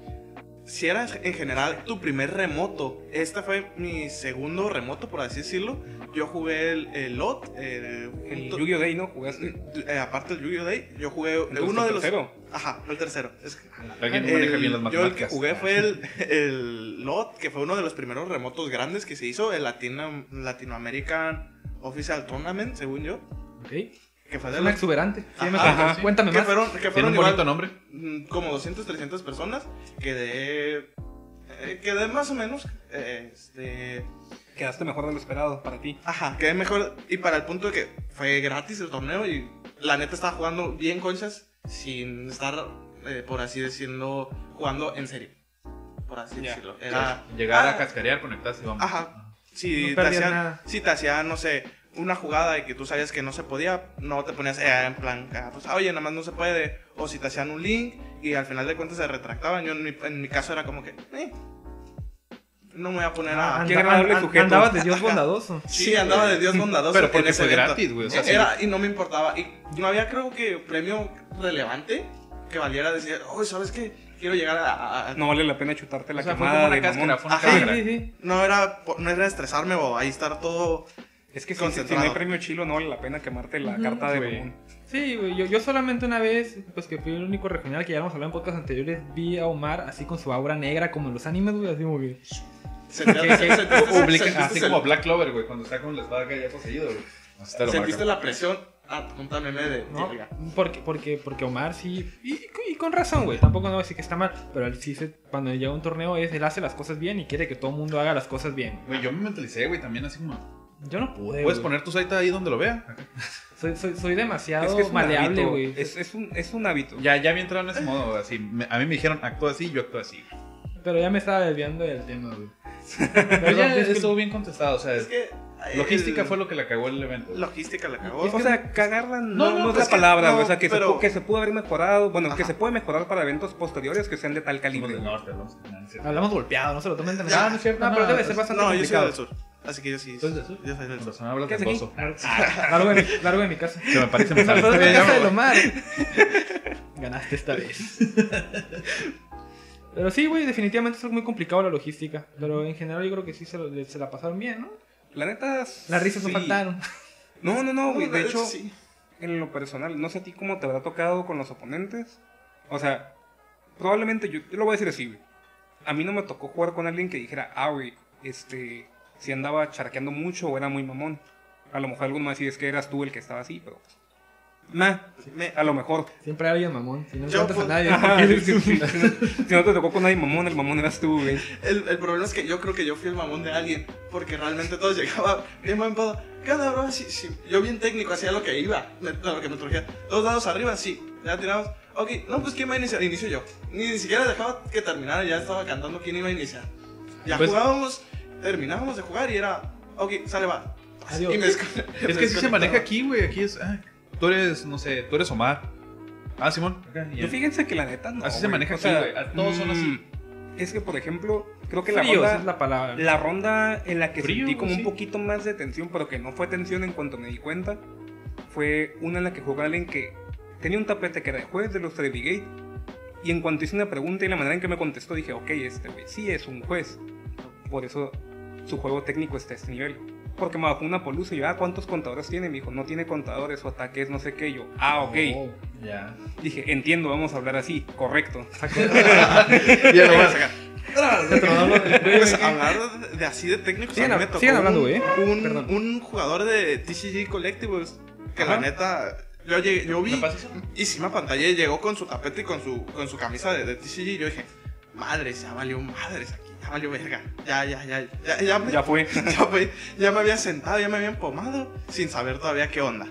Speaker 1: Si era en general tu primer remoto, este fue mi segundo remoto, por así decirlo. Yo jugué el, el LOT, el,
Speaker 2: El
Speaker 1: junto-
Speaker 2: Yu-Gi-Oh! Day, ¿no? Jugaste.
Speaker 1: eh, aparte del Yu-Gi-Oh! Day, yo jugué
Speaker 2: Entonces,
Speaker 1: uno
Speaker 2: el
Speaker 1: de los.
Speaker 2: tercero.
Speaker 1: Ajá, fue el tercero. Es que-
Speaker 5: Alguien
Speaker 1: el-
Speaker 5: maneja bien las
Speaker 1: yo el que
Speaker 5: matemáticas.
Speaker 1: jugué fue el, el LOT, que fue uno de los primeros remotos grandes que se hizo, el Latino, Latinoamerican Official Tournament, según yo.
Speaker 3: Ok.
Speaker 1: Que fue
Speaker 3: un exuberante. Sí,
Speaker 1: Ajá,
Speaker 3: me-
Speaker 2: ajá.
Speaker 3: Cuéntame
Speaker 1: que
Speaker 3: más.
Speaker 1: fueron, que fueron igual,
Speaker 5: bonito nombre.
Speaker 1: como 200, 300 personas. Quedé. eh, quedé más o menos. eh, este.
Speaker 2: Quedaste mejor de lo esperado para ti.
Speaker 1: Ajá, quedé mejor. Y para el punto de que fue gratis el torneo y la neta estaba jugando bien conchas sin estar, eh, por así decirlo, jugando en serio. Por así decirlo. Era.
Speaker 5: Llegar
Speaker 1: Ah,
Speaker 5: a cascarear, conectarse y vamos.
Speaker 1: Ajá. Si,
Speaker 3: No
Speaker 1: te hacían,
Speaker 3: nada.
Speaker 1: si te hacían, no sé, una jugada de que tú sabías que no se podía, no te ponías eh, en plan, ah, pues, oye, nada más no se puede. O si te hacían un link y al final de cuentas se retractaban. Yo en mi, en mi caso era como que, eh, no me voy a poner a...
Speaker 3: Ah,
Speaker 2: qué
Speaker 3: anda-
Speaker 2: agradable
Speaker 3: an-
Speaker 2: sujeto.
Speaker 3: andabas de Dios bondadoso.
Speaker 1: Sí, andaba de Dios bondadoso.
Speaker 5: Pero porque fue
Speaker 1: evento.
Speaker 5: gratis, güey. O sea, sí.
Speaker 1: Era, y no me importaba. Y no había, creo que, premio relevante que valiera decir, oh, ¿sabes qué? Quiero llegar a. a-
Speaker 2: No vale la pena chutarte la
Speaker 5: O sea, fue
Speaker 2: quemada
Speaker 5: como una
Speaker 2: de
Speaker 5: cáscara,
Speaker 2: mamón.
Speaker 5: fue una
Speaker 1: Ajá.
Speaker 3: Sí, sí, sí.
Speaker 1: No era, no era estresarme o ahí estar todo.
Speaker 2: Es que si, si no hay premio chilo, no vale la pena quemarte la carta de mamón.
Speaker 3: Sí, güey, yo, yo solamente una vez, pues que fui el único regional que ya hemos hablado en podcasts anteriores, vi a Omar así con su aura negra como en los animes, güey, así como que... Que- que-
Speaker 5: así como Black Clover, güey, cuando está con la espada acá ya poseído, güey.
Speaker 1: Sentiste la presión. Ah, punta meme de.
Speaker 3: ¿no? Porque, porque, porque Omar sí, y, y con razón, güey, tampoco no voy a decir que está mal, pero él sí, se, cuando llega a un torneo, es, él hace las cosas bien y quiere que todo el mundo haga las cosas bien.
Speaker 5: Güey, yo me mentalicé, güey, también así como.
Speaker 3: Yo no pude,
Speaker 5: Puedes
Speaker 3: güey.
Speaker 5: poner tu site ahí donde lo vea.
Speaker 3: Soy, soy, soy demasiado
Speaker 2: Es que es
Speaker 3: maleable, güey.
Speaker 2: Es, es un, es un hábito.
Speaker 5: Ya, ya había entrado en ese modo, así. me- a mí me dijeron, actúa así, yo actúo así.
Speaker 3: Pero ya me estaba desviando del tema, güey.
Speaker 5: Pero ya
Speaker 3: es que-
Speaker 5: estuvo bien contestado, o sea,
Speaker 1: Es que.
Speaker 5: logística
Speaker 1: el-
Speaker 5: fue lo que la cagó el evento.
Speaker 1: Logística la cagó.
Speaker 2: O sea, cagarla no,
Speaker 1: No, no,
Speaker 2: no es
Speaker 1: pues
Speaker 2: la
Speaker 1: que
Speaker 2: palabra,
Speaker 1: no,
Speaker 2: güey. o sea, que,
Speaker 1: pero-
Speaker 2: se, que se pudo haber mejorado. Bueno, que
Speaker 1: Ajá.
Speaker 2: se puede mejorar para eventos posteriores que sean de tal calibre.
Speaker 5: norte, hablamos. no, no
Speaker 3: golpeado, no se lo tomen tan
Speaker 1: Ya,
Speaker 3: no es cierto. No, pero
Speaker 5: no,
Speaker 3: debe
Speaker 5: pues,
Speaker 3: ser bastante
Speaker 1: no, yo soy
Speaker 3: complicado.
Speaker 1: del sur. Así que yo sí.
Speaker 5: ¿Tú eres del sur?
Speaker 1: Yo soy del
Speaker 5: Con
Speaker 1: sur.
Speaker 5: razón hablas
Speaker 2: ¿Qué haces
Speaker 5: verboso.
Speaker 3: Largo de mi, largo de mi casa.
Speaker 5: Se me parece me
Speaker 3: Largo de
Speaker 5: sale.
Speaker 3: la
Speaker 1: Ya
Speaker 3: casa
Speaker 1: me
Speaker 3: de. Lomar. Ganaste esta vez. Pero sí, güey, definitivamente es muy complicado la logística. Pero en general yo creo que sí se, lo- se la pasaron bien, ¿no?
Speaker 2: La neta.
Speaker 3: Las risas no faltaron.
Speaker 2: No, no, no, güey. De hecho,
Speaker 1: sí.
Speaker 2: en lo personal, no sé a ti cómo te habrá tocado con los oponentes. O sea, probablemente yo, yo lo voy a decir así, güey. A mí no me tocó jugar con alguien que dijera, ah, güey, este, si andaba charqueando mucho o era muy mamón. A lo mejor alguno me decía, es que eras tú el que estaba así, pero. Nah,
Speaker 1: Me-
Speaker 2: a lo mejor.
Speaker 3: Siempre alguien mamón. Si no
Speaker 1: Yo,
Speaker 3: encuentras a
Speaker 1: pues,
Speaker 3: nadie.
Speaker 2: Ajá, si, si- no, si no te tocó con nadie mamón, el mamón eras tú, güey.
Speaker 1: El, el problema es que yo creo que yo fui el mamón de alguien, porque realmente todos llegaban bien pedo. ¿Qué onda, bro? Sí, sí. Yo bien técnico, hacía lo que iba, me- lo que me trujera. Dos dados arriba, sí. Ya tiramos. Ok, no, pues ¿quién va a iniciar? Inicio yo. Ni, ni siquiera dejaba que terminara, ya estaba cantando quién iba a iniciar. Ya
Speaker 5: Pues-
Speaker 1: jugábamos, terminábamos de jugar y era, ok, sale, va.
Speaker 3: Adiós.
Speaker 1: Y me
Speaker 5: Es que así se maneja aquí, güey. Aquí es. ah, tú eres, no sé, tú eres Omar. Ah, Simón. Acá.
Speaker 2: Yo fíjense que la neta no.
Speaker 5: Así se
Speaker 2: güey.
Speaker 5: maneja
Speaker 2: O
Speaker 5: aquí, güey. A- todos son así.
Speaker 2: mm, Es que, por ejemplo, creo que la
Speaker 3: Fríos
Speaker 2: ronda,
Speaker 3: es la palabra.
Speaker 2: la ronda en la que
Speaker 5: Frío,
Speaker 2: sentí como
Speaker 5: sí.
Speaker 2: un poquito más de tensión, pero que no fue tensión en cuanto me di cuenta, fue una en la que jugó alguien que tenía un tapete que era de juez de los Gate. Y en cuanto hice una pregunta y la manera en que me contestó, dije, ok, este güey sí es un juez. Por eso su juego técnico está a este nivel. Porque me bajó una polusa y yo, ah, ¿cuántos contadores tiene? Me dijo, no tiene contadores, su ataque es no sé qué. Yo, ah, ok.
Speaker 3: Oh.
Speaker 5: Ya.
Speaker 2: Dije, entiendo, vamos a hablar así, correcto.
Speaker 5: Ya lo vas a sacar.
Speaker 1: Pues hablar de, así de técnicos.
Speaker 3: Sigan
Speaker 1: a mí me
Speaker 3: sigan hablando,
Speaker 1: un,
Speaker 3: güey.
Speaker 1: Un, un jugador de TCG Collectibles que la
Speaker 3: Ajá.
Speaker 1: neta. Yo, llegué, yo vi y sí me pantalla llegó con su tapete y con su, con su camisa de, de TCG. Y yo dije, madres, ya valió madres aquí, ya valió verga. Ya, ya, ya, ya, ya, me,
Speaker 2: Ya fue.
Speaker 1: ya, fue- ya me había sentado, ya me había empomado sin saber todavía qué onda.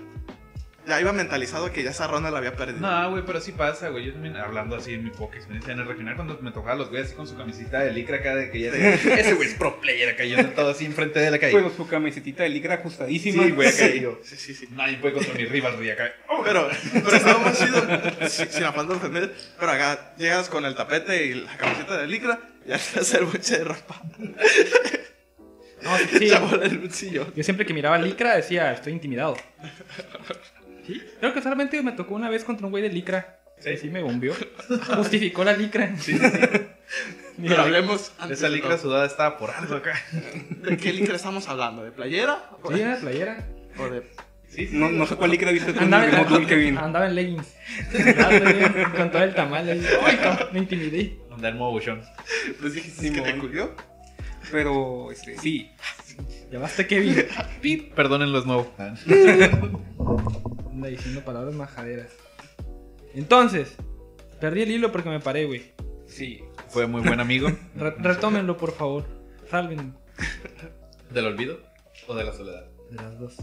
Speaker 1: Ya iba mentalizado que ya esa ronda la había perdido.
Speaker 5: No, güey, pero sí pasa, güey. Yo también, hablando así en mi poca experiencia en el regional, cuando me tocaba los güeyes así con su camisita de licra acá, de que ya ese güey es pro player acá, yo todo así enfrente de la calle.
Speaker 2: Pero su camiseta de licra ajustadísima.
Speaker 5: Sí, güey, acá yo.
Speaker 1: Sí, sí, sí.
Speaker 5: Nadie puede contra mi rival, güey, acá.
Speaker 1: Pero, pero estaba más chido, sin, sin afán de ofender, pero acá llegas con el tapete y la camiseta de licra y al hacer buche de ropa.
Speaker 3: No, sí.
Speaker 1: Ya el.
Speaker 3: Yo siempre que miraba Licra decía, estoy intimidado. ¿Sí? Creo que solamente me tocó una vez contra un güey de Licra. Sí, sí me bombeó. Justificó la Licra.
Speaker 1: Pero hablemos antes
Speaker 5: Esa licra sudada estaba por algo acá.
Speaker 1: ¿De qué licra estamos hablando? ¿De playera? ¿O
Speaker 3: Sí,
Speaker 1: de,
Speaker 3: era playera.
Speaker 1: o de-
Speaker 5: Sí,
Speaker 2: No, no sé cuál licra viste tú en
Speaker 3: Andaba
Speaker 2: el
Speaker 3: en,
Speaker 2: Kevin.
Speaker 3: andaba en leggings. Andaba con todo el tamal ahí. Ay, cabrón, me intimidé.
Speaker 5: Andar modo buchón.
Speaker 1: Pues dijiste que te culió.
Speaker 2: Pero, este, sí.
Speaker 3: Ya basta, Kevin.
Speaker 5: Pip, perdónenlos nuevo.
Speaker 3: Anda diciendo palabras majaderas. Entonces, perdí el hilo porque me paré, güey.
Speaker 2: Sí.
Speaker 5: Fue muy buen amigo.
Speaker 3: Re- retómenlo, por favor. Salven
Speaker 5: ¿Del olvido o de la soledad?
Speaker 3: de las dos.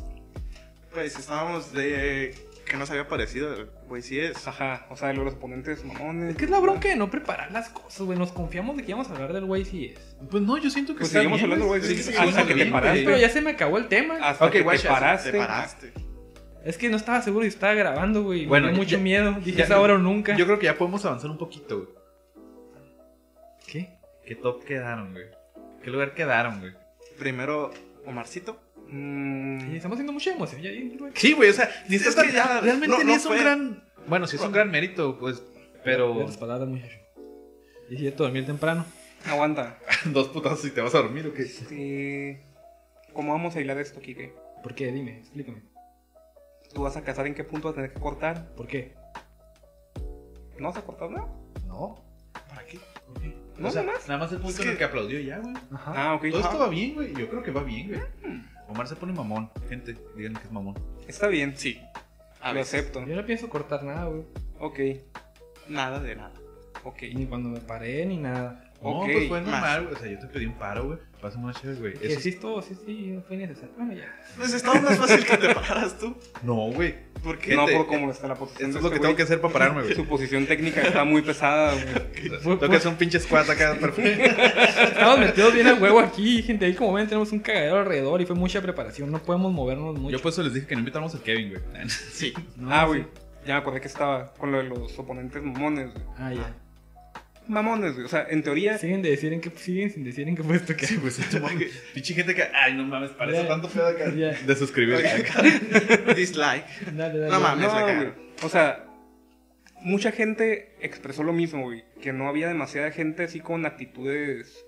Speaker 1: Pues estábamos de que nos había parecido, güey, sí es.
Speaker 2: Ajá. O sea, los oponentes mamones.
Speaker 3: Es que es la bronca de no preparar las cosas, güey. Nos confiamos de que íbamos a hablar del güey si es.
Speaker 5: Pues no, yo siento que
Speaker 2: Pues seguimos
Speaker 5: bien,
Speaker 2: hablando, güey. Sí,
Speaker 1: sí,
Speaker 2: hasta
Speaker 1: sí,
Speaker 2: que
Speaker 1: bien,
Speaker 2: te paraste.
Speaker 3: Pero ya se me acabó el tema.
Speaker 2: Hasta que te
Speaker 5: guacha,
Speaker 2: paraste.
Speaker 1: Te paraste.
Speaker 3: Es que no estaba seguro si estaba grabando, güey.
Speaker 5: Bueno,
Speaker 3: Bueno, tenía mucho
Speaker 5: ya-
Speaker 3: miedo. Dije,
Speaker 5: ya-
Speaker 3: es ahora o nunca.
Speaker 5: Yo creo que ya podemos avanzar un poquito, güey.
Speaker 3: ¿Qué?
Speaker 5: ¿Qué top quedaron, güey? ¿Qué lugar quedaron, güey?
Speaker 1: Primero, Omarcito.
Speaker 2: Mm,
Speaker 3: Sí, estamos haciendo mucha emoción. Ya, ya, güey.
Speaker 5: Sí, güey, o sea, ni
Speaker 1: Es
Speaker 5: está
Speaker 1: que ya,
Speaker 5: realmente
Speaker 1: no-
Speaker 5: ni
Speaker 1: no
Speaker 5: es un
Speaker 1: fue-
Speaker 5: gran. Bueno, sí es un gran mérito, pues. Pero.
Speaker 3: Tus palabras, muchacho. Y si ya te dormir temprano.
Speaker 2: aguanta.
Speaker 5: Dos putazos y te vas a dormir, ¿o qué?
Speaker 2: Sí. ¿Cómo vamos a hilar esto, Kike?
Speaker 3: ¿Por qué? Dime, explícame.
Speaker 2: ¿Tú vas a casar en qué punto vas a tener que cortar?
Speaker 3: ¿Por qué?
Speaker 2: ¿No vas a cortar nada?
Speaker 3: No.
Speaker 1: ¿Para qué?
Speaker 2: No,
Speaker 5: o sea,
Speaker 2: nada más.
Speaker 5: nada más el punto
Speaker 1: Es
Speaker 5: en el
Speaker 1: que-
Speaker 5: que aplaudió ya, güey.
Speaker 3: Ajá.
Speaker 2: Ah, ok.
Speaker 5: Todo esto va bien, güey. Yo creo que va bien, güey. Omar se pone mamón. Gente, díganle que es mamón.
Speaker 2: Está bien.
Speaker 1: Sí. A
Speaker 2: Lo
Speaker 1: veces.
Speaker 2: acepto.
Speaker 3: Yo no pienso cortar nada, güey.
Speaker 2: Ok.
Speaker 1: Nada de nada.
Speaker 2: Ok.
Speaker 3: Ni cuando me paré, ni nada.
Speaker 5: No,
Speaker 2: Ok,
Speaker 5: pues fue normal, güey. O sea, yo te pedí un paro, güey. Pásame una chévere, güey.
Speaker 3: Que
Speaker 5: Eso-
Speaker 3: sí, estuvo, sí, sí, no fue necesario. Bueno, ya.
Speaker 1: Pues estaba más fácil que te pararas tú.
Speaker 5: No, güey.
Speaker 1: Porque
Speaker 2: No
Speaker 5: Gente,
Speaker 2: por cómo está la posición.
Speaker 5: Esto es lo que
Speaker 2: este
Speaker 5: tengo que hacer para pararme, güey.
Speaker 2: Su posición técnica está muy pesada, güey.
Speaker 5: Tengo que hacer un pinche squat acá, perfecto.
Speaker 3: Estamos metidos bien a huevo aquí, gente. Ahí como ven tenemos un cagadero alrededor y fue mucha preparación. No podemos movernos mucho.
Speaker 5: Yo por eso les dije que no invitáramos al Kevin, güey.
Speaker 1: sí.
Speaker 3: No,
Speaker 2: ah,
Speaker 3: sí.
Speaker 2: güey. Ya me acordé que estaba con lo de los oponentes mamones, güey.
Speaker 3: Ah, ya.
Speaker 2: Mamones, güey. O sea, en teoría.
Speaker 3: Siguen, de decir en qué, siguen sin decir en qué puesto que.
Speaker 5: Sí, pues. Pinche gente que. Ay, no mames, parece
Speaker 3: Ya.
Speaker 5: tanto pedo acá.
Speaker 3: Ya.
Speaker 5: De suscribirse.
Speaker 1: Dislike.
Speaker 3: Dale, dale.
Speaker 1: No mames.
Speaker 2: No, güey. O sea, mucha gente expresó lo mismo, güey. Que no había demasiada gente así con actitudes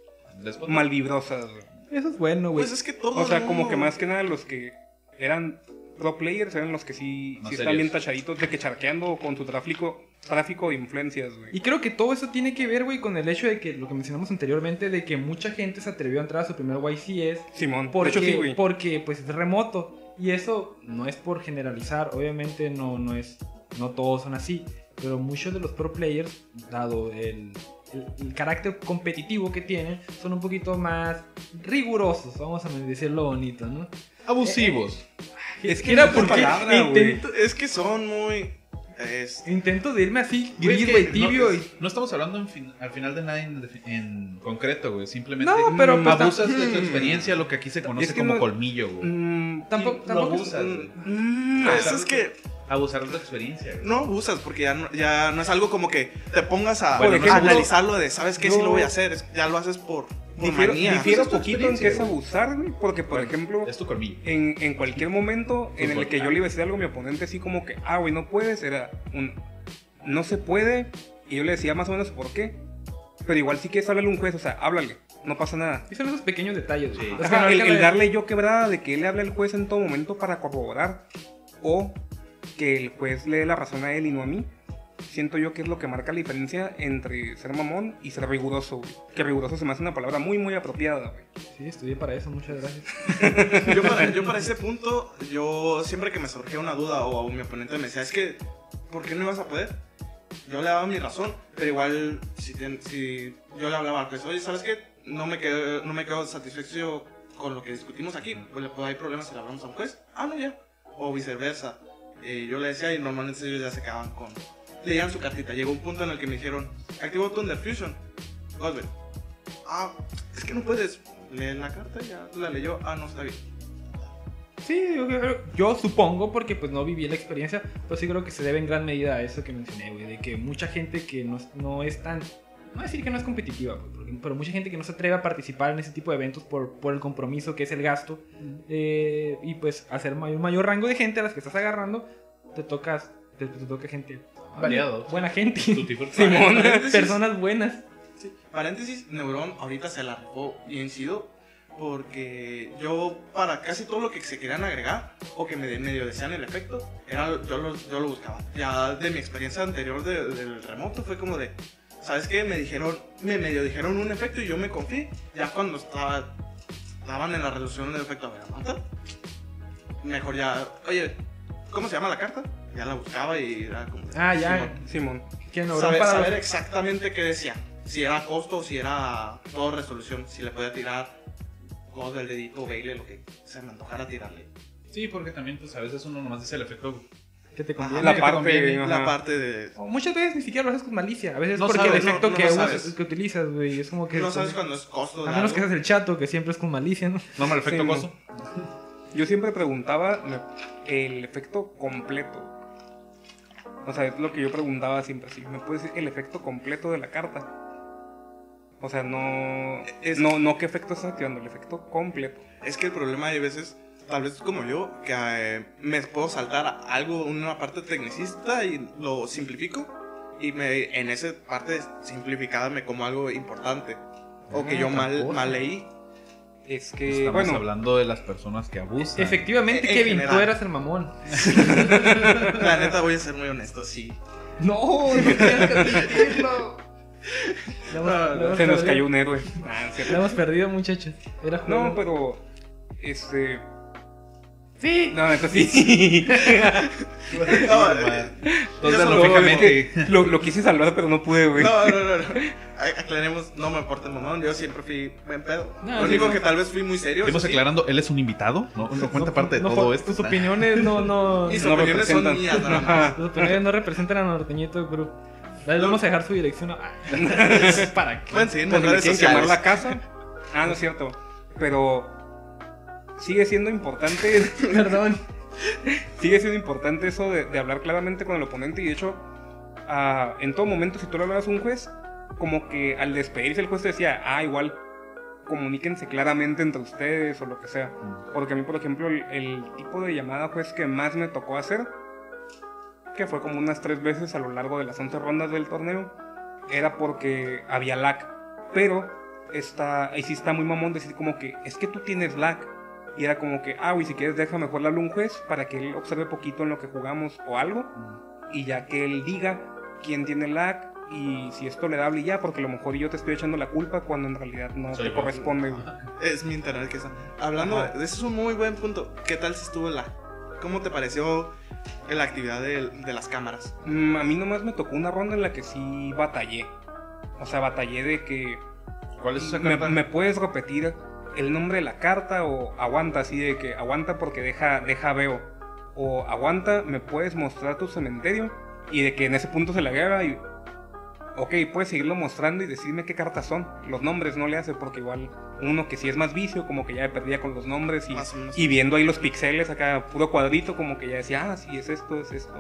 Speaker 2: malvibrosas, güey.
Speaker 3: Eso es bueno, güey.
Speaker 1: Pues es que todo.
Speaker 2: O sea,
Speaker 1: el
Speaker 2: como que más que nada los que eran pro players eran los que sí, sí están bien tachaditos de que charqueando con su tráfico, tráfico de influencias, güey.
Speaker 3: Y creo que todo eso tiene que ver, güey, con el hecho de que lo que mencionamos anteriormente, de que mucha gente se atrevió a entrar a su primer YCS
Speaker 2: Simón,
Speaker 3: porque,
Speaker 2: de hecho sí, güey.
Speaker 3: porque pues es remoto. Y eso no es por generalizar, obviamente no, no es, no todos son así, pero muchos de los pro players, dado el, el- el carácter competitivo que tienen, son un poquito más rigurosos, vamos a decirlo bonito, ¿no?
Speaker 5: Abusivos.
Speaker 2: Es que
Speaker 3: Era porque
Speaker 2: palabra,
Speaker 3: intento,
Speaker 1: Es que son muy. Es,
Speaker 3: intento de irme así,
Speaker 5: Güey, es
Speaker 3: gris,
Speaker 5: que
Speaker 3: güey, tibio
Speaker 5: no,
Speaker 3: y...
Speaker 5: no estamos hablando en fin- al final de nada en, concreto, güey. Simplemente
Speaker 3: No, pero pues,
Speaker 5: abusas de tu
Speaker 1: mm.
Speaker 5: experiencia, lo que aquí se conoce
Speaker 2: Es que
Speaker 5: como
Speaker 2: no-
Speaker 5: colmillo, güey.
Speaker 2: Mm,
Speaker 3: Tampoco,
Speaker 5: Sí,
Speaker 3: tampoco
Speaker 5: lo abusas, güey.
Speaker 1: Mm, eso es que
Speaker 5: Abusar de tu experiencia, güey.
Speaker 1: no abusas porque ya no, ya no es algo como que te pongas a,
Speaker 2: Por
Speaker 1: a analizarlo de, ¿sabes qué? Si
Speaker 2: yo-
Speaker 1: lo voy a hacer, ya lo haces por
Speaker 2: difiero,
Speaker 1: manía.
Speaker 2: difiero
Speaker 5: Pues es
Speaker 2: poquito en que es abusar, güey, porque por
Speaker 5: Bueno,
Speaker 2: ejemplo,
Speaker 5: Es tu colmillo.
Speaker 2: en, en cualquier momento en el que yo le iba a decir algo a mi oponente así como que, ah, güey, no puedes, era un, no se puede, y yo le decía más o menos por qué, pero igual si quieres hablarle a un juez, o sea, háblale, no pasa nada.
Speaker 3: Y son esos pequeños detalles, güey.
Speaker 5: Sí.
Speaker 2: Ajá,
Speaker 3: no
Speaker 2: el, el darle yo quebrada de que él le hable al juez en todo momento para corroborar o que el juez le dé la razón a él y no a mí. Siento yo que es lo que marca la diferencia entre ser mamón y ser riguroso, güey. Que riguroso se me hace una palabra muy, muy apropiada, güey.
Speaker 3: Sí, estudié para eso, muchas gracias.
Speaker 1: yo, para, yo para ese punto, yo siempre que me surgía una duda o mi oponente me decía, es que, ¿por qué no ibas a poder? Yo le daba mi razón, pero igual si, ten- si yo le hablaba al juez, oye, ¿sabes qué? No me, quedo, no me quedo satisfecho con lo que discutimos aquí, pues, pues hay problemas si le hablamos a un juez. Ah, no, ya. O viceversa. Eh, yo le decía y normalmente ellos ya se quedaban con... Leían su cartita. Llegó un punto en el que me dijeron, activo Thunder Fusion. Godwin. Ah, es que no puedes. Lee la carta, ya la leyó. Ah, no, está bien.
Speaker 3: Sí, yo, yo- supongo, porque pues no viví la experiencia, pero sí creo que se debe en gran medida a eso que mencioné, güey, de que mucha gente que no, es- no es tan, no decir que no es competitiva, pero mucha gente que no se atreve a participar en ese tipo de eventos por, por el compromiso que es el gasto, eh, y pues hacer mayor, mayor rango de gente a las que estás agarrando, te tocas, te, te toca gente
Speaker 5: Variados.
Speaker 3: buena gente.
Speaker 2: Simón.
Speaker 3: personas buenas.
Speaker 1: Sí. Paréntesis, Neuron ahorita se la rifó bien chido. Porque yo, para casi todo lo que se querían agregar o que me medio desean el efecto, era, yo, lo, yo lo buscaba. Ya de mi experiencia anterior de- del remoto fue como de, ¿sabes qué? Me dijeron, me medio dijeron un efecto y yo me confié. Ya cuando estaba, estaban en la resolución del efecto, a ver, aguanta. Mejor ya, oye, ¿cómo se llama la carta? Ya la buscaba y era como.
Speaker 3: Ah, ya.
Speaker 1: Simón.
Speaker 2: Simón.
Speaker 3: No,
Speaker 1: saber,
Speaker 3: para
Speaker 1: saber exactamente qué decía. Si era costo, si era todo resolución, si le podía tirar God del dedito, baile, lo que se me antojara tirarle.
Speaker 5: Sí, porque también, pues a veces uno nomás dice el efecto.
Speaker 3: que te
Speaker 1: Ajá,
Speaker 3: conviene.
Speaker 2: La
Speaker 5: que te
Speaker 2: parte,
Speaker 5: conviene,
Speaker 2: ajá.
Speaker 1: La parte de.
Speaker 3: O Muchas veces ni siquiera lo haces con malicia. A veces
Speaker 1: No
Speaker 3: porque
Speaker 1: sabes,
Speaker 3: el efecto
Speaker 1: no-
Speaker 3: que, usas- utilizas, güey, es como que...
Speaker 1: No sabes cuando es costo de
Speaker 3: A menos que seas el chato, que siempre es con malicia, ¿no?
Speaker 5: No, el efecto
Speaker 2: Sí,
Speaker 5: coso.
Speaker 2: yo siempre preguntaba el efecto completo. O sea, es lo que yo preguntaba siempre. Si me puedes decir el efecto completo de la carta. O sea, no.
Speaker 1: Es-
Speaker 2: No, no qué efecto estás activando, el efecto completo.
Speaker 1: Es que el problema hay veces, tal vez como yo, que eh, me puedo saltar algo, una parte tecnicista y lo simplifico. Y me, en esa parte simplificada me como algo importante. O que
Speaker 3: Ah,
Speaker 1: yo mal, mal leí.
Speaker 2: Es que,
Speaker 5: Estamos
Speaker 2: bueno,
Speaker 5: hablando de las personas que abusan.
Speaker 3: Efectivamente,
Speaker 1: En
Speaker 3: Kevin, tú eras el mamón.
Speaker 1: La neta voy a ser muy honesto, sí.
Speaker 3: No, no tienes que admitirlo.
Speaker 1: No,
Speaker 3: hemos
Speaker 2: se nos
Speaker 3: perdido-
Speaker 2: cayó un héroe. Ah, es cierto.
Speaker 3: Le hemos perdido, muchachos. Era
Speaker 2: No, pero. Este.
Speaker 3: Sí.
Speaker 2: No, neta sí.
Speaker 1: No,
Speaker 5: Entonces,
Speaker 1: yo
Speaker 5: lo
Speaker 2: quise salvar, pero no pude, güey.
Speaker 1: No, no, no, no. Aclaremos, no me importa el mamón, yo siempre fui buen pedo.
Speaker 3: No,
Speaker 1: Lo único
Speaker 3: sí,
Speaker 1: que tal vez fui muy serio.
Speaker 5: Estamos
Speaker 1: sí.
Speaker 5: aclarando, él es un invitado, no, no cuenta parte de
Speaker 3: no,
Speaker 5: todo esto.
Speaker 3: Tus opiniones no, no.
Speaker 1: Mis
Speaker 2: No
Speaker 1: opiniones son
Speaker 2: representan.
Speaker 1: mías, nada más.
Speaker 2: Ajá.
Speaker 3: Tus opiniones no representan a Norteñito Group. Les vamos a dejar su dirección. a- ¿Para qué?
Speaker 1: Pueden
Speaker 2: Pues
Speaker 1: en
Speaker 2: me
Speaker 1: redes
Speaker 2: quemar la casa. Ah, no es cierto. Pero sigue siendo importante.
Speaker 3: Perdón.
Speaker 2: sigue siendo importante eso de, de hablar claramente con el oponente. Y de hecho, ah, en todo momento, si tú le hablabas a un juez, como que al despedirse el juez te decía, ah, igual, comuníquense claramente entre ustedes o lo que sea. Porque a mí, por ejemplo, el, el tipo de llamada juez que más me tocó hacer, que fue como unas tres veces a lo largo de las 11 rondas del torneo, era porque había lag. Pero está, ahí sí está muy mamón decir como que es que tú tienes lag. Y era como que, ah, güey, si quieres deja mejor le hablo a un juez para que él observe poquito en lo que jugamos o algo. Y ya que él diga quién tiene lag y si es tolerable y ya, porque a lo mejor yo te estoy echando la culpa cuando en realidad no
Speaker 5: Soy
Speaker 2: te
Speaker 5: yo.
Speaker 2: corresponde.
Speaker 1: Es mi internet que está. Hablando,
Speaker 2: Ajá.
Speaker 1: de eso es un muy buen punto. ¿Qué tal si estuvo la? ¿Cómo te pareció la actividad de, de las cámaras?
Speaker 2: Mm, a mí nomás me tocó una ronda en la que sí batallé. O sea, batallé de que
Speaker 5: ¿Cuál es esa
Speaker 2: me, me puedes repetir el nombre de la carta o aguanta así de que aguanta porque deja, deja veo. O aguanta, me puedes mostrar tu cementerio. Y de que en ese punto se la guerra y... Ok, puedes seguirlo mostrando y decirme qué cartas son. Los nombres no le hace porque igual uno que sí es más vicio, como que ya me perdía con los nombres y, viendo ahí los pixeles acá, puro cuadrito, como que ya decía, ah, sí, es esto, es esto.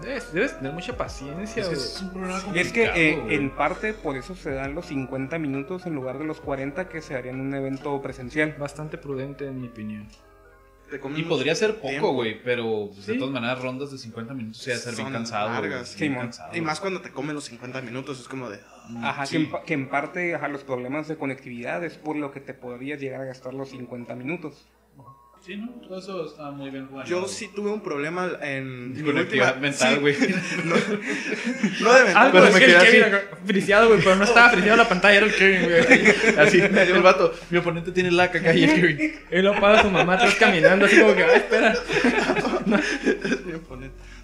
Speaker 3: Debes, debes tener mucha paciencia,
Speaker 5: Es que es un
Speaker 2: que eh, en parte por eso se dan los 50 minutos en lugar de los 40 que se harían en un evento presencial.
Speaker 3: Bastante prudente, en mi opinión.
Speaker 1: Te comes
Speaker 5: Y podría ser poco, güey, pero pues, de todas maneras rondas de 50 minutos a ser bien cansado.
Speaker 1: largas.
Speaker 5: bien
Speaker 2: Sí,
Speaker 5: cansado,
Speaker 1: Y más cuando te comen los 50 minutos, es como de.
Speaker 2: Ajá,
Speaker 5: Sí.
Speaker 2: que, en, que en parte ajá, los problemas de conectividad es por lo que te podrías llegar a gastar los 50 minutos.
Speaker 5: Sí, no, todo eso está muy bien jugado.
Speaker 1: Yo sí tuve un problema en. mi
Speaker 5: Conectividad
Speaker 1: última-
Speaker 5: mental,
Speaker 1: sí,
Speaker 5: güey.
Speaker 1: No de mental,
Speaker 3: Algo
Speaker 5: pero me quedé así.
Speaker 3: friciado, güey, pero no estaba friciado la pantalla, era el Kevin, güey.
Speaker 5: Así, el vato, mi oponente tiene lag acá y el Kevin.
Speaker 3: Él lo paga a su mamá atrás caminando, así como que, ah, espera.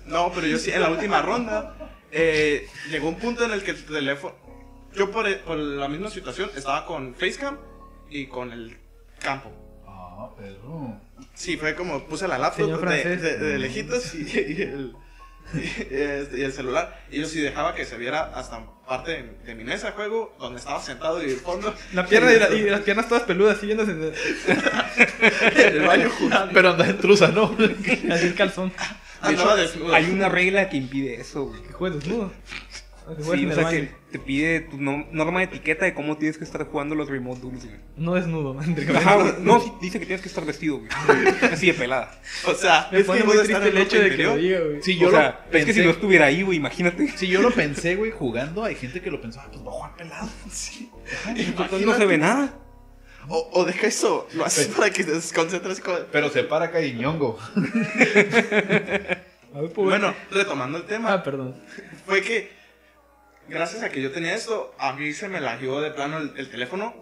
Speaker 1: No, pero yo sí, en la última ronda, eh, llegó un punto en el que el teléfono. Yo, por, por la misma situación, estaba con Facecam y con el campo.
Speaker 5: Ah, pero.
Speaker 1: Sí, fue como puse la laptop de, de lejitos y, y el, y, este, y el celular. Y yo sí dejaba que se viera hasta parte de, de mi mesa de juego, donde estaba sentado y de fondo.
Speaker 3: La pierna y, la- y las piernas todas peludas, así viéndose
Speaker 1: en el baño jugando.
Speaker 5: Pero anda en trusa, ¿no?
Speaker 3: así el calzón.
Speaker 1: Andaba desnudo.
Speaker 2: Hay una regla que impide eso, güey.
Speaker 3: Que juegues desnudo.
Speaker 2: Sí, o sea que te pide tu no- norma de etiqueta de cómo tienes que estar jugando los remote duels, güey.
Speaker 3: No desnudo,
Speaker 2: Ajá, güey. No, sí, dice que tienes que estar vestido, güey. Así de pelada.
Speaker 1: O sea,
Speaker 3: Me
Speaker 1: es
Speaker 3: pone
Speaker 1: que
Speaker 3: muy triste el hecho de que lo
Speaker 1: interior.
Speaker 3: diga, güey.
Speaker 5: Sí,
Speaker 2: Yo
Speaker 5: yo
Speaker 2: o
Speaker 5: lo
Speaker 2: sea, es que si no estuviera ahí, güey, imagínate.
Speaker 5: Si yo lo pensé, güey, jugando, hay gente que lo pensaba, pues va a jugar pelado.
Speaker 1: Sí.
Speaker 2: Entonces no se ve nada.
Speaker 1: O, o deja eso, lo haces para que te desconcentres.
Speaker 5: Pero se para acá y ñongo.
Speaker 3: Pues,
Speaker 1: Bueno, retomando el tema,
Speaker 3: Ah, perdón.
Speaker 1: fue que gracias a que yo tenía esto, a mí se me lagió de plano el, el teléfono.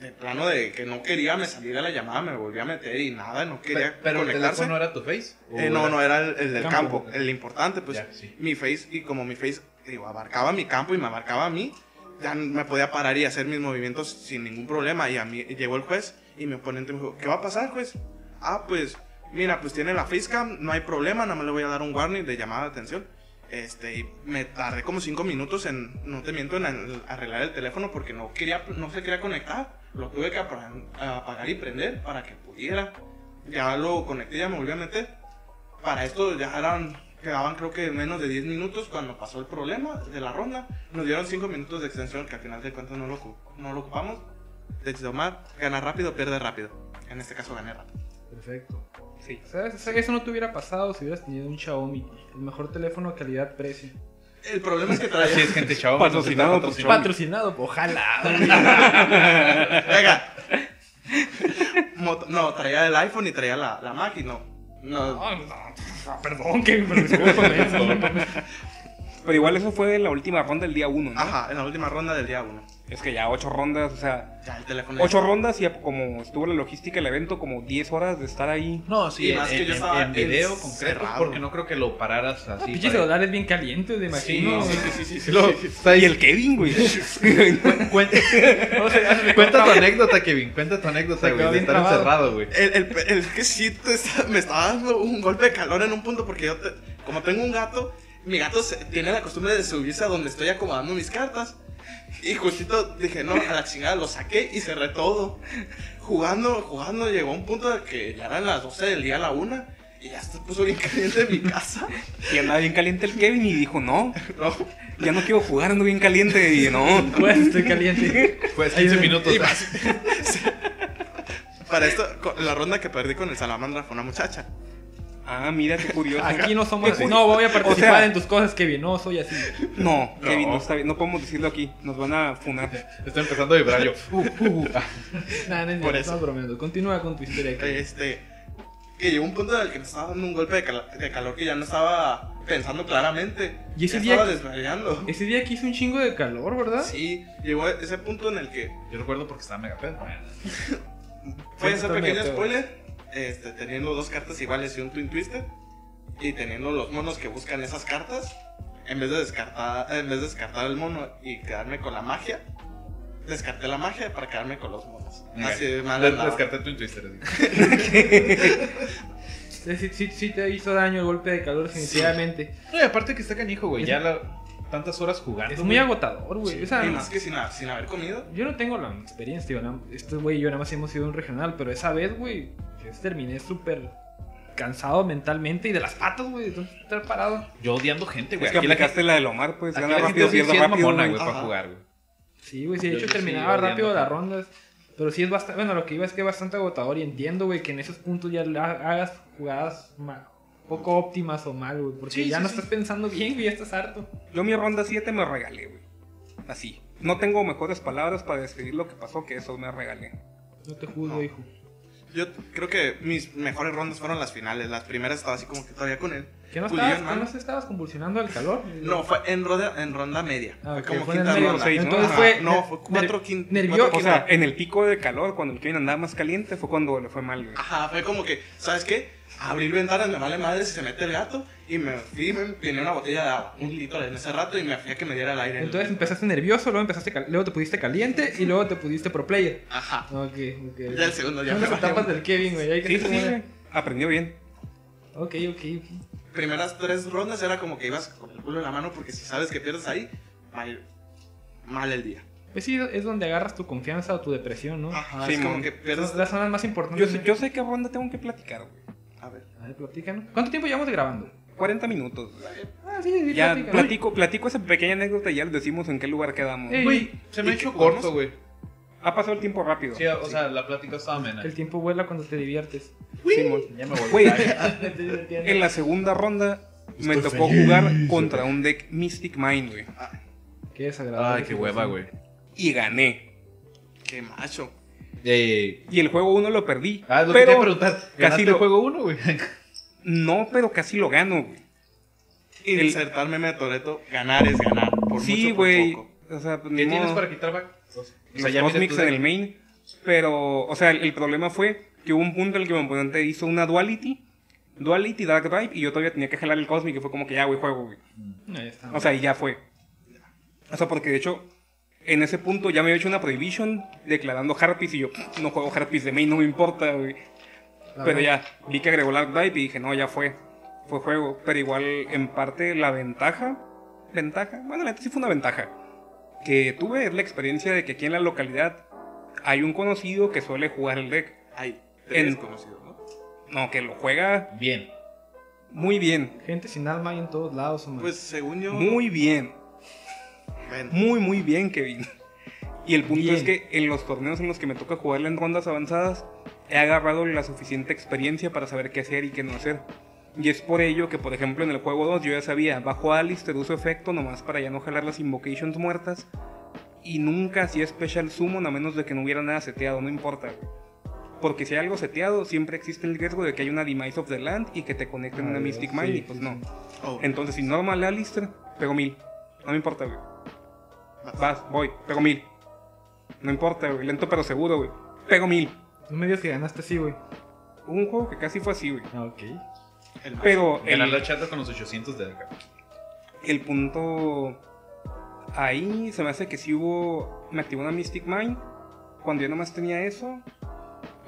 Speaker 1: De plano de que no quería me saliera la llamada, me volví a meter y nada, no quería
Speaker 5: Pero el
Speaker 1: conectarse.
Speaker 5: teléfono era tu face. ¿O
Speaker 1: Eh, no, no, era el, el del
Speaker 3: Campo.
Speaker 1: campo, el importante, pues
Speaker 5: Ya, sí.
Speaker 1: mi face, y como mi face, digo, abarcaba mi campo y me abarcaba a mí, ya me podía parar y hacer mis movimientos sin ningún problema. Y a mí llegó el juez y mi oponente me dijo, ¿qué va a pasar, juez? Ah, pues, mira, pues tiene la facecam, no hay problema, nada más le voy a dar un warning de llamada de atención. Este, y me tardé como cinco minutos en, no te miento, en arreglar el teléfono porque no quería, no se quería conectar. Lo tuve que apagar y prender para que pudiera. Ya lo conecté, ya me volví a meter. Para esto ya eran, quedaban creo que menos de 10 minutos cuando pasó el problema de la ronda. Nos dieron 5 minutos de extensión que al final de cuentas no lo, no lo ocupamos. De Omar, gana rápido, pierde rápido. En este caso gané rápido.
Speaker 3: Perfecto.
Speaker 2: Sí.
Speaker 3: ¿Sabes? O sea, Eso no te hubiera pasado si hubieras tenido un Xiaomi. El mejor teléfono calidad-precio.
Speaker 1: El problema es que traía...
Speaker 5: Así es, gente.
Speaker 2: Patrocinado por
Speaker 3: Patrocinado, ojalá.
Speaker 1: Venga. No, traía el iPhone y traía la, la Mac y no. No,
Speaker 3: No, no, perdón, que discúlpame.
Speaker 2: Pero igual eso fue la última ronda del día 1, ¿no?
Speaker 1: Ajá, en la última ronda del día 1.
Speaker 2: Es que ya ocho rondas, o sea,
Speaker 1: Ya el teléfono.
Speaker 2: ocho rondas y como estuvo la logística del evento, como 10 horas de estar ahí.
Speaker 5: No, sí,
Speaker 1: Y
Speaker 5: en,
Speaker 1: más que
Speaker 5: en-
Speaker 1: yo
Speaker 5: en-
Speaker 1: estaba
Speaker 5: en video concreto, porque no creo que lo pararas así.
Speaker 3: Pinches
Speaker 5: para-
Speaker 3: celulares bien calientes, me imagino.
Speaker 1: Sí, sí, sí, sí, sí,
Speaker 5: Lo-
Speaker 1: sí.
Speaker 5: está
Speaker 2: Y el Kevin, güey.
Speaker 5: Cuenta, cuenta tu anécdota, Kevin. Cuenta tu anécdota, güey. De estar
Speaker 3: trabado.
Speaker 5: encerrado, güey.
Speaker 1: El, el, el que sí te está- me estaba dando un golpe de calor en un punto porque yo, te- como tengo un gato, mi gato se- tiene la costumbre de subirse a donde estoy acomodando mis cartas. Y justito dije, no, a la chingada lo saqué y cerré todo. Jugando, jugando, llegó un punto de que ya eran las 12 del día a la 1 y ya se puso bien caliente en mi casa.
Speaker 2: Y andaba bien caliente el Kevin y dijo, no,
Speaker 1: No,
Speaker 2: ya no quiero jugar, ando bien caliente. Y no,
Speaker 3: Pues estoy caliente.
Speaker 5: Pues 15
Speaker 3: Ay,
Speaker 5: minutos.
Speaker 1: y más. Para esto, la ronda que perdí con el Salamandra fue una muchacha.
Speaker 2: Ah, mira qué curioso.
Speaker 3: Aquí no somos así. No, voy a participar
Speaker 2: O sea-
Speaker 3: en tus cosas, Kevin. No, soy así.
Speaker 2: No, Kevin, no está bien, no podemos decirlo aquí, nos van a funar.
Speaker 5: Está empezando a vibrar yo.
Speaker 3: Nada, no es
Speaker 1: Por
Speaker 3: cierto,
Speaker 1: eso.
Speaker 3: estamos bromeando. Continúa con tu historia. Kevin.
Speaker 1: Este, que llegó un punto en el que me estaba dando un golpe de, cala- de calor que ya no estaba pensando claramente.
Speaker 3: ¿Y ese
Speaker 1: Ya
Speaker 3: día
Speaker 1: estaba
Speaker 3: que-
Speaker 1: desmayando.
Speaker 3: Ese día aquí hizo un chingo de calor, ¿verdad?
Speaker 1: Sí, llegó a ese punto en el que
Speaker 5: Yo recuerdo porque estaba mega pedo.
Speaker 1: fue ese
Speaker 3: Cuéntame,
Speaker 1: pequeño spoiler. Este, teniendo dos cartas iguales y un Twin Twister. Y teniendo los monos que buscan esas cartas. En vez de descartar, en vez de descartar el mono y quedarme con la magia. Descarté la magia para quedarme con los monos. Así de mal andaba.
Speaker 5: Descarté tu Twister.
Speaker 3: Sí, sí, sí, sí te hizo daño el golpe de calor, definitivamente.
Speaker 5: No, y aparte que está canijo, güey. Ya la, tantas horas jugando.
Speaker 3: Es muy
Speaker 5: güey.
Speaker 3: agotador, güey. O sea,
Speaker 1: Y más que sin, sin haber comido.
Speaker 3: yo no tengo la experiencia, tío. Este güey y yo nada más hemos ido a un regional, pero esa vez, güey, terminé súper cansado mentalmente y de las patas, güey, de estar parado.
Speaker 5: Yo odiando gente, güey.
Speaker 2: Es que
Speaker 5: Aquí la gente,
Speaker 2: aplicaste la del Omar, pues, gana
Speaker 5: la
Speaker 2: rápido, pierde rápido. güey.
Speaker 5: para jugar, güey.
Speaker 3: Sí, güey, sí, de hecho terminaba
Speaker 5: odiando
Speaker 3: rápido las rondas. Pero sí es bastante, bueno, lo que iba es que es bastante agotador y entiendo, güey, que en esos puntos ya la- hagas jugadas poco óptimas o mal, güey, porque
Speaker 1: Sí,
Speaker 3: ya
Speaker 1: sí,
Speaker 3: no
Speaker 1: sí.
Speaker 3: estás pensando bien, güey, ya estás harto.
Speaker 2: Yo mi ronda 7 me regalé, güey. Así. No tengo mejores palabras para describir lo que pasó que eso me regalé.
Speaker 3: No te juzgo,
Speaker 1: No.
Speaker 3: hijo.
Speaker 1: Yo creo que mis mejores rondas fueron las finales. Las primeras estaba así como que todavía con él.
Speaker 3: ¿Que no estabas,
Speaker 1: en mano.
Speaker 3: no estabas convulsionando al calor?
Speaker 1: No, fue en ronda, en ronda media.
Speaker 3: Ah,
Speaker 1: fue
Speaker 3: ok,
Speaker 1: como
Speaker 3: fue en
Speaker 1: quinta
Speaker 3: medio,
Speaker 1: ronda.
Speaker 2: seis, ¿no?
Speaker 3: Entonces
Speaker 2: Ajá.
Speaker 3: fue...
Speaker 1: No, fue cuatro
Speaker 3: ner-
Speaker 1: quin-
Speaker 3: nervioso.
Speaker 1: cuatro
Speaker 2: O sea, en el pico de calor, cuando el Kevin andaba más caliente, fue cuando le fue mal, güey.
Speaker 1: Ajá, fue como que, ¿sabes qué? Abrir ventanas, me vale madre si se mete el gato. Y me fui, me tenía una botella de agua, un litro en ese rato, y me fui a que me diera el aire.
Speaker 3: Entonces empezaste nervioso, luego empezaste cal- luego te pusiste caliente y luego te pusiste pro player.
Speaker 1: Ajá.
Speaker 3: Ok, ok.
Speaker 1: Ya el segundo ya
Speaker 3: las etapas del Kevin, güey. hay que
Speaker 2: Sí, sí. Aprendió bien.
Speaker 3: Ok, ok, ok.
Speaker 1: Primeras tres rondas era como que ibas con el culo en la mano, porque si sabes que pierdes ahí, va a ir mal el día.
Speaker 3: Pues sí, es donde agarras tu confianza o tu depresión, ¿no?
Speaker 1: Ajá,
Speaker 2: Sí,
Speaker 1: es como
Speaker 2: mon.
Speaker 1: que pierdes.
Speaker 3: Las zonas más importantes.
Speaker 2: Yo sé, yo sé qué ronda tengo que platicar, güey.
Speaker 1: A ver.
Speaker 3: Platícanos. ¿Cuánto tiempo llevamos grabando?
Speaker 2: 40 minutos.
Speaker 3: Ah, sí, sí,
Speaker 2: Ya
Speaker 3: platícanos.
Speaker 2: platico, platico esa pequeña anécdota y ya les decimos en qué lugar quedamos.
Speaker 3: Ey.
Speaker 5: Güey, se me ha
Speaker 1: ¿Y
Speaker 5: hecho corto, güey.
Speaker 2: Ha pasado el tiempo rápido.
Speaker 5: Sí, o sea, la plática estaba amena.
Speaker 3: El tiempo vuela cuando te diviertes.
Speaker 2: Simón.
Speaker 5: Ya me voy.
Speaker 2: Güey,
Speaker 3: en
Speaker 2: la segunda ronda me
Speaker 5: Estoy
Speaker 2: tocó
Speaker 5: feliz,
Speaker 2: jugar contra un deck Mystic Mind, güey.
Speaker 3: Qué desagradable.
Speaker 5: Ay, qué hueva, güey.
Speaker 2: Y gané.
Speaker 1: Qué macho.
Speaker 5: Eh,
Speaker 2: Y el juego 1 lo perdí.
Speaker 5: ah, es lo que te
Speaker 2: pero
Speaker 5: preguntar.
Speaker 2: casi
Speaker 5: ¿Ganaste
Speaker 2: lo-
Speaker 5: el juego uno, güey?
Speaker 2: No, pero casi lo gano, güey. El-
Speaker 1: Insertar meme de Toreto, ganar es ganar. Por
Speaker 2: Sí, güey. O sea, pues,
Speaker 5: ¿Qué tienes para quitar back? O
Speaker 2: Los
Speaker 5: sea, ya
Speaker 2: Cosmics
Speaker 5: tu
Speaker 2: en el main. Pero, o sea, el, el problema fue que hubo un punto en el que mi oponente hizo una Duality. Duality, Dark Drive. Y yo todavía tenía que jalar el Cosmic. Y fue como que ya, güey, juego, güey.
Speaker 3: No, ya está.
Speaker 2: O sea, y ya fue. O sea, porque de hecho, en ese punto ya me había hecho una Prohibition declarando Harpies. Y yo, no juego Harpies de main, no me importa, güey. Pero
Speaker 3: verdad.
Speaker 2: ya, vi que agregó Dark Drive y dije, no, ya fue. Fue juego. Pero igual, en parte, la ventaja. Ventaja. Bueno, la neta sí fue una ventaja. Que tuve es la experiencia de que aquí en la localidad hay un conocido que suele jugar el deck.
Speaker 1: Hay tres
Speaker 2: En-
Speaker 1: conocidos, ¿no?
Speaker 2: No, que lo juega
Speaker 4: Bien.
Speaker 2: muy bien.
Speaker 3: Gente sin alma hay en todos lados, hombre.
Speaker 1: Pues según yo.
Speaker 2: Muy bien.
Speaker 1: Bueno,
Speaker 2: Muy, muy bien, Kevin. Y el punto
Speaker 3: Bien.
Speaker 2: es que en los torneos en los que me toca jugarle en rondas avanzadas, he agarrado la suficiente experiencia para saber qué hacer y qué no hacer. Y es por ello que, por ejemplo, en el juego 2 yo ya sabía, bajo Alistair uso efecto nomás para ya no jalar las invocations muertas. Y nunca hacía special summon a menos de que no hubiera nada seteado, no importa. Porque si hay algo seteado, siempre existe el riesgo de que haya una Demise of the Land y que te conecten
Speaker 3: Ah,
Speaker 2: una
Speaker 3: sí,
Speaker 2: Mystic Mind. Y pues
Speaker 3: sí,
Speaker 2: no.
Speaker 3: sí.
Speaker 1: oh,
Speaker 2: Entonces, si normal Alistair, pego mil. No me importa, güey. Vas, voy, pego mil. No importa, güey. Lento pero seguro, güey. Pego mil.
Speaker 3: No me digas que ganaste así, güey.
Speaker 2: Hubo un juego que casi fue así, güey.
Speaker 3: Ah, ok.
Speaker 1: el
Speaker 2: Pero
Speaker 4: Ganar la
Speaker 2: el,
Speaker 4: chata con los 800 de acá.
Speaker 2: el punto. Ahí se me hace que sí hubo. Me activó una Mystic Mind. Cuando yo nomás tenía eso,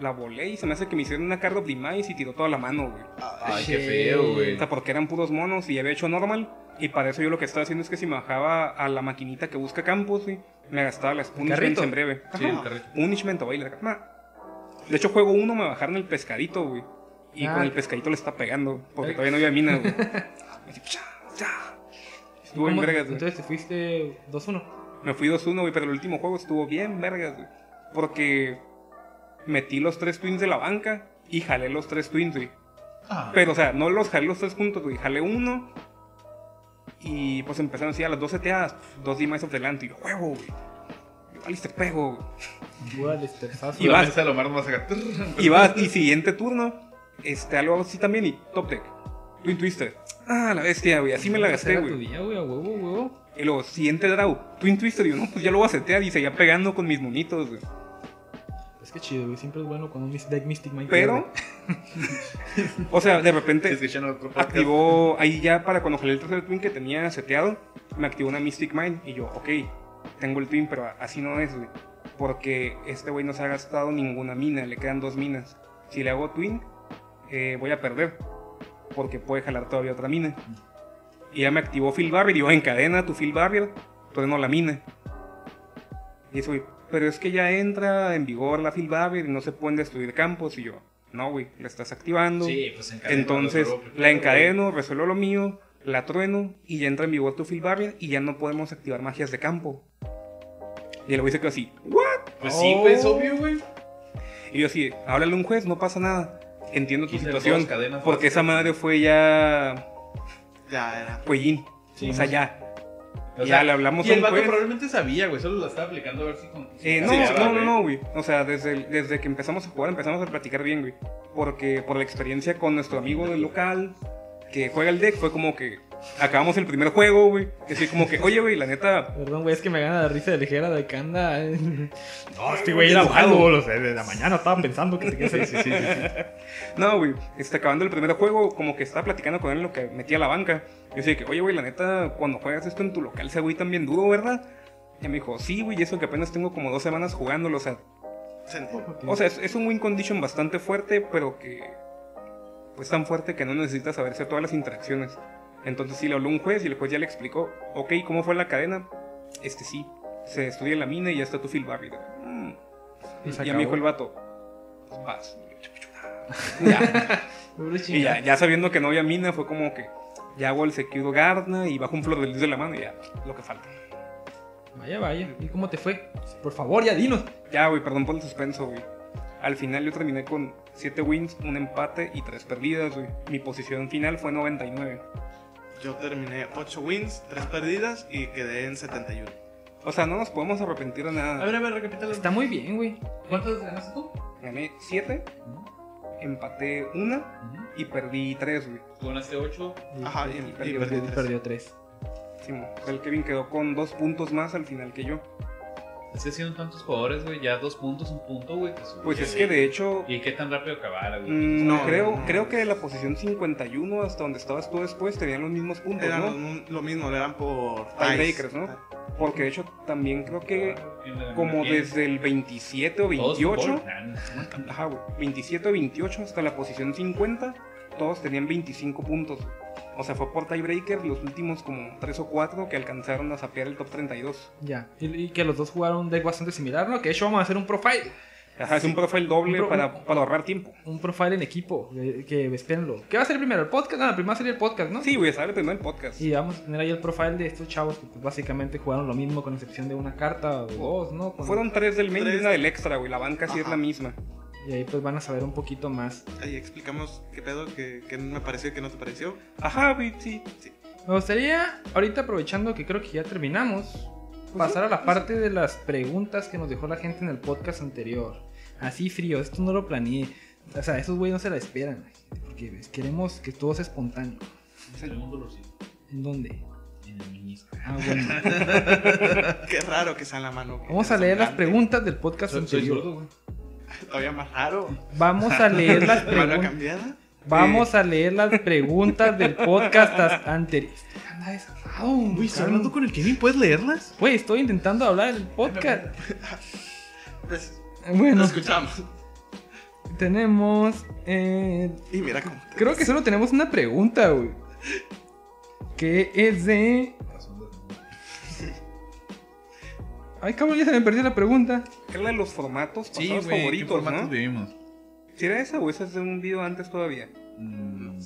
Speaker 2: la volé y se me hace que me hicieron una card of demise y tiró toda la mano, güey.
Speaker 4: Ay, qué feo, güey.
Speaker 2: O sea, porque eran puros monos y había hecho normal. Y para eso yo lo que estaba haciendo es que si me bajaba a la maquinita que busca campos, güey, me gastaba las punishments
Speaker 3: carrito?
Speaker 2: en breve.
Speaker 4: Sí,
Speaker 2: Ajá.
Speaker 4: el carrito.
Speaker 2: Punishment o baile. De hecho, juego uno me bajaron el pescadito, güey. Y
Speaker 3: Ah.
Speaker 2: con el pescadito le está pegando. Porque
Speaker 3: Ay.
Speaker 2: todavía no había mina, güey. Estuvo bien
Speaker 3: ¿Cómo?
Speaker 2: vergas, güey.
Speaker 3: Entonces te fuiste 2-1.
Speaker 2: Me fui 2-1, güey, pero el último juego estuvo bien vergas, güey. Porque metí los tres twins de la banca y jalé los tres twins, güey.
Speaker 4: Ah,
Speaker 2: Pero, o sea, no los jalé los tres juntos, güey. Jalé uno. Y pues empezaron así a las dos seteadas. Dos of the Land. Y yo, juego, güey. Yo, Alistair, pego, güey. Y vas.
Speaker 4: más acá.
Speaker 2: Y vas, y siguiente turno. Este, algo así también. Y top deck. Twin Twister. Ah, la bestia, güey. Así me la gasté, güey.
Speaker 3: huevo, huevo.
Speaker 2: Y luego, siguiente draw. Twin Twister. Y yo, no, pues ya lo voy a setear. Y seguía pegando con mis monitos, güey.
Speaker 3: Es que chido, güey. Siempre es bueno cuando un deck Mystic Mind.
Speaker 2: Pero. o sea, de repente. Activó ahí ya para cuando jalé el tercer twin que tenía seteado, me activó una Mystic Mind y yo, ok, tengo el twin, pero así no es, güey. Porque este güey no se ha gastado ninguna mina, le quedan dos minas. Si le hago twin, eh, voy a perder, porque puede jalar todavía otra mina. Y ya me activó Field Barrier y yo, encadena tu Field Barrier, no la mina. Y eso, güey, pero es que ya entra en vigor la Field Barrier y no se pueden destruir campos. Y yo, no, güey, la estás activando.
Speaker 4: Sí, pues encadena,
Speaker 2: Entonces la encadeno, resuelvo lo mío, la trueno y ya entra en vigor tu field barrier y ya no podemos activar magias de campo. Y el güey se quedó así, ¿what?
Speaker 4: Pues sí, güey, es obvio, güey.
Speaker 2: Y yo así, háblale a un juez, no pasa nada. Entiendo tu situación.
Speaker 4: cadenas
Speaker 2: Porque esa madre fue ya.
Speaker 1: Ya era.
Speaker 2: Fue Jin.
Speaker 3: Sí,
Speaker 2: o sea, ya.
Speaker 4: O
Speaker 2: Ya
Speaker 4: sea,
Speaker 2: le hablamos
Speaker 4: y
Speaker 2: a
Speaker 4: el
Speaker 2: un
Speaker 4: vato
Speaker 2: juez.
Speaker 4: probablemente sabía, güey. Solo la estaba aplicando a ver si con.
Speaker 2: Eh, no,
Speaker 4: Sí,
Speaker 2: no, no,
Speaker 4: güey.
Speaker 2: no, güey. O sea, desde, el- desde que empezamos a jugar empezamos a platicar bien, güey. Porque por la experiencia con nuestro amigo del local que juega el deck fue como que acabamos el primer juego, güey. Que sí, como que, oye, güey, la neta,
Speaker 3: Perdón, güey, es que me gana la risa de ligera de que anda. eh. No, este
Speaker 2: güey
Speaker 3: era malo.
Speaker 2: malo.
Speaker 3: O sea, de la mañana estaba pensando que te sí, sí, sí, sí.
Speaker 2: No, güey, este, acabando el primer juego, como que estaba platicando con él lo que metía a la banca. Yo decía que, oye, güey, la neta, cuando juegas esto en tu local se güey también duro, ¿verdad? Y me dijo, sí, güey, y eso que apenas tengo como dos semanas jugándolo, o sea, o sea, es, es un win condition bastante fuerte, pero que, pues tan fuerte que no necesitas saberse todas las interacciones. Entonces sí le habló un juez y el juez ya le explicó, ok, ¿cómo fue la cadena? Este sí, se estudia la mina y ya está tu barrier. Mm.
Speaker 3: Y
Speaker 2: ya me dijo el vato, pues vas. Ya. Y ya, ya sabiendo que no había mina, fue como que ya hago el Sekiro Gardna y bajo un flor de lis de la mano y ya, lo que falta.
Speaker 3: Vaya, vaya. ¿Y cómo te fue? Por favor, ya dinos.
Speaker 2: Ya, güey, perdón por el suspenso, güey. Al final yo terminé con 7 wins, un empate y 3 perdidas, güey. Mi posición final fue 99.
Speaker 1: Yo terminé 8 wins, 3 perdidas y quedé en 71.
Speaker 2: O sea, no nos podemos arrepentir de
Speaker 4: A
Speaker 2: nada.
Speaker 4: ver, a ver, recapitula.
Speaker 3: Está muy bien, güey.
Speaker 4: ¿Cuántos ganaste tú?
Speaker 2: Gané 7, empaté 1 y perdí 3, güey.
Speaker 4: Tú ganaste 8.
Speaker 1: Ajá, y,
Speaker 2: y
Speaker 1: y
Speaker 2: perdió,
Speaker 1: tres.
Speaker 3: perdió tres.
Speaker 2: Sí, mo. O sea, el Kevin quedó con 2 puntos más al final que yo.
Speaker 4: Es que siendo tantos jugadores, güey, ya dos puntos, un punto, güey.
Speaker 2: Pues es que de hecho,
Speaker 4: ¿Y qué tan rápido acabara, güey?
Speaker 2: Mm,
Speaker 1: No,
Speaker 2: creo,
Speaker 1: no.
Speaker 2: creo que de la posición 51 hasta donde estabas tú después tenían los mismos puntos,
Speaker 1: Eran
Speaker 2: ¿no?
Speaker 1: lo, lo mismo, eran por
Speaker 2: Tiebreakers. ¿no? Porque de hecho también creo que
Speaker 4: la-
Speaker 2: como desde el 27 o
Speaker 4: todos
Speaker 2: 28,
Speaker 4: fútbol. Nah, no.
Speaker 2: ajá, güey, 27 o 28 hasta la posición 50, todos tenían 25 puntos. O sea, fue por tiebreaker los últimos como 3 o 4 que alcanzaron a sapear el top 32.
Speaker 3: Ya. Y, y que los dos jugaron un deck bastante similar, ¿no? Que de hecho vamos a hacer un profile
Speaker 2: Ajá, es un profile doble
Speaker 3: Un pro-
Speaker 2: para, para ahorrar tiempo.
Speaker 3: Un profile en equipo, que espérenlo. ¿Qué va a ser primero? ¿El podcast? No, primero sería el podcast, ¿no?
Speaker 2: Sí, güey, sale primero el podcast.
Speaker 3: Y vamos a tener ahí el profile de estos chavos que pues, básicamente jugaron lo mismo con excepción de una carta o dos, ¿no? Con-
Speaker 2: Fueron tres del main y una del extra, güey. La banca sí es la misma.
Speaker 3: Y ahí pues van a saber un poquito más.
Speaker 1: Ahí explicamos qué pedo, qué, qué me pareció y qué no te pareció.
Speaker 2: Ajá, güey, sí.
Speaker 3: Me gustaría, ahorita aprovechando que creo que ya terminamos, pasar a la parte de las preguntas que nos dejó la gente en el podcast anterior. Así frío, esto no lo planeé. O sea, esos güeyes no se la esperan. Porque ves, queremos que todo sea espontáneo.
Speaker 4: Tengo un dolorcito
Speaker 3: ¿En dónde?
Speaker 4: en el menisco.
Speaker 3: Ah, bueno.
Speaker 1: Qué raro que sea en la mano.
Speaker 3: Vamos a leer las
Speaker 1: grande.
Speaker 3: preguntas del podcast
Speaker 4: Soy, soy
Speaker 3: anterior.
Speaker 4: Güey.
Speaker 1: Todavía más raro.
Speaker 3: Vamos a leer las
Speaker 1: ¿Mano
Speaker 3: preguntas. Vamos a leer las preguntas del podcast as- anterior. Anda desatado,
Speaker 5: Uy, ¿estás
Speaker 3: calma.
Speaker 5: hablando con el Kevin? ¿Puedes leerlas?
Speaker 3: Güey, estoy intentando hablar en el podcast.
Speaker 1: Pues,
Speaker 3: Bueno,
Speaker 1: lo escuchamos.
Speaker 3: tenemos. eh,
Speaker 1: Y mira cómo. te-
Speaker 3: creo que solo tenemos una pregunta, güey. Que es de. Ay, cabrón, ya se me perdió la pregunta.
Speaker 2: Es la de los formatos
Speaker 4: Sí,
Speaker 2: pasados
Speaker 4: güey. ¿Qué
Speaker 2: favoritos,
Speaker 4: formatos
Speaker 2: ¿no?
Speaker 4: vivimos?
Speaker 2: ¿Sí era esa o esa es de un video antes todavía?
Speaker 4: Mm,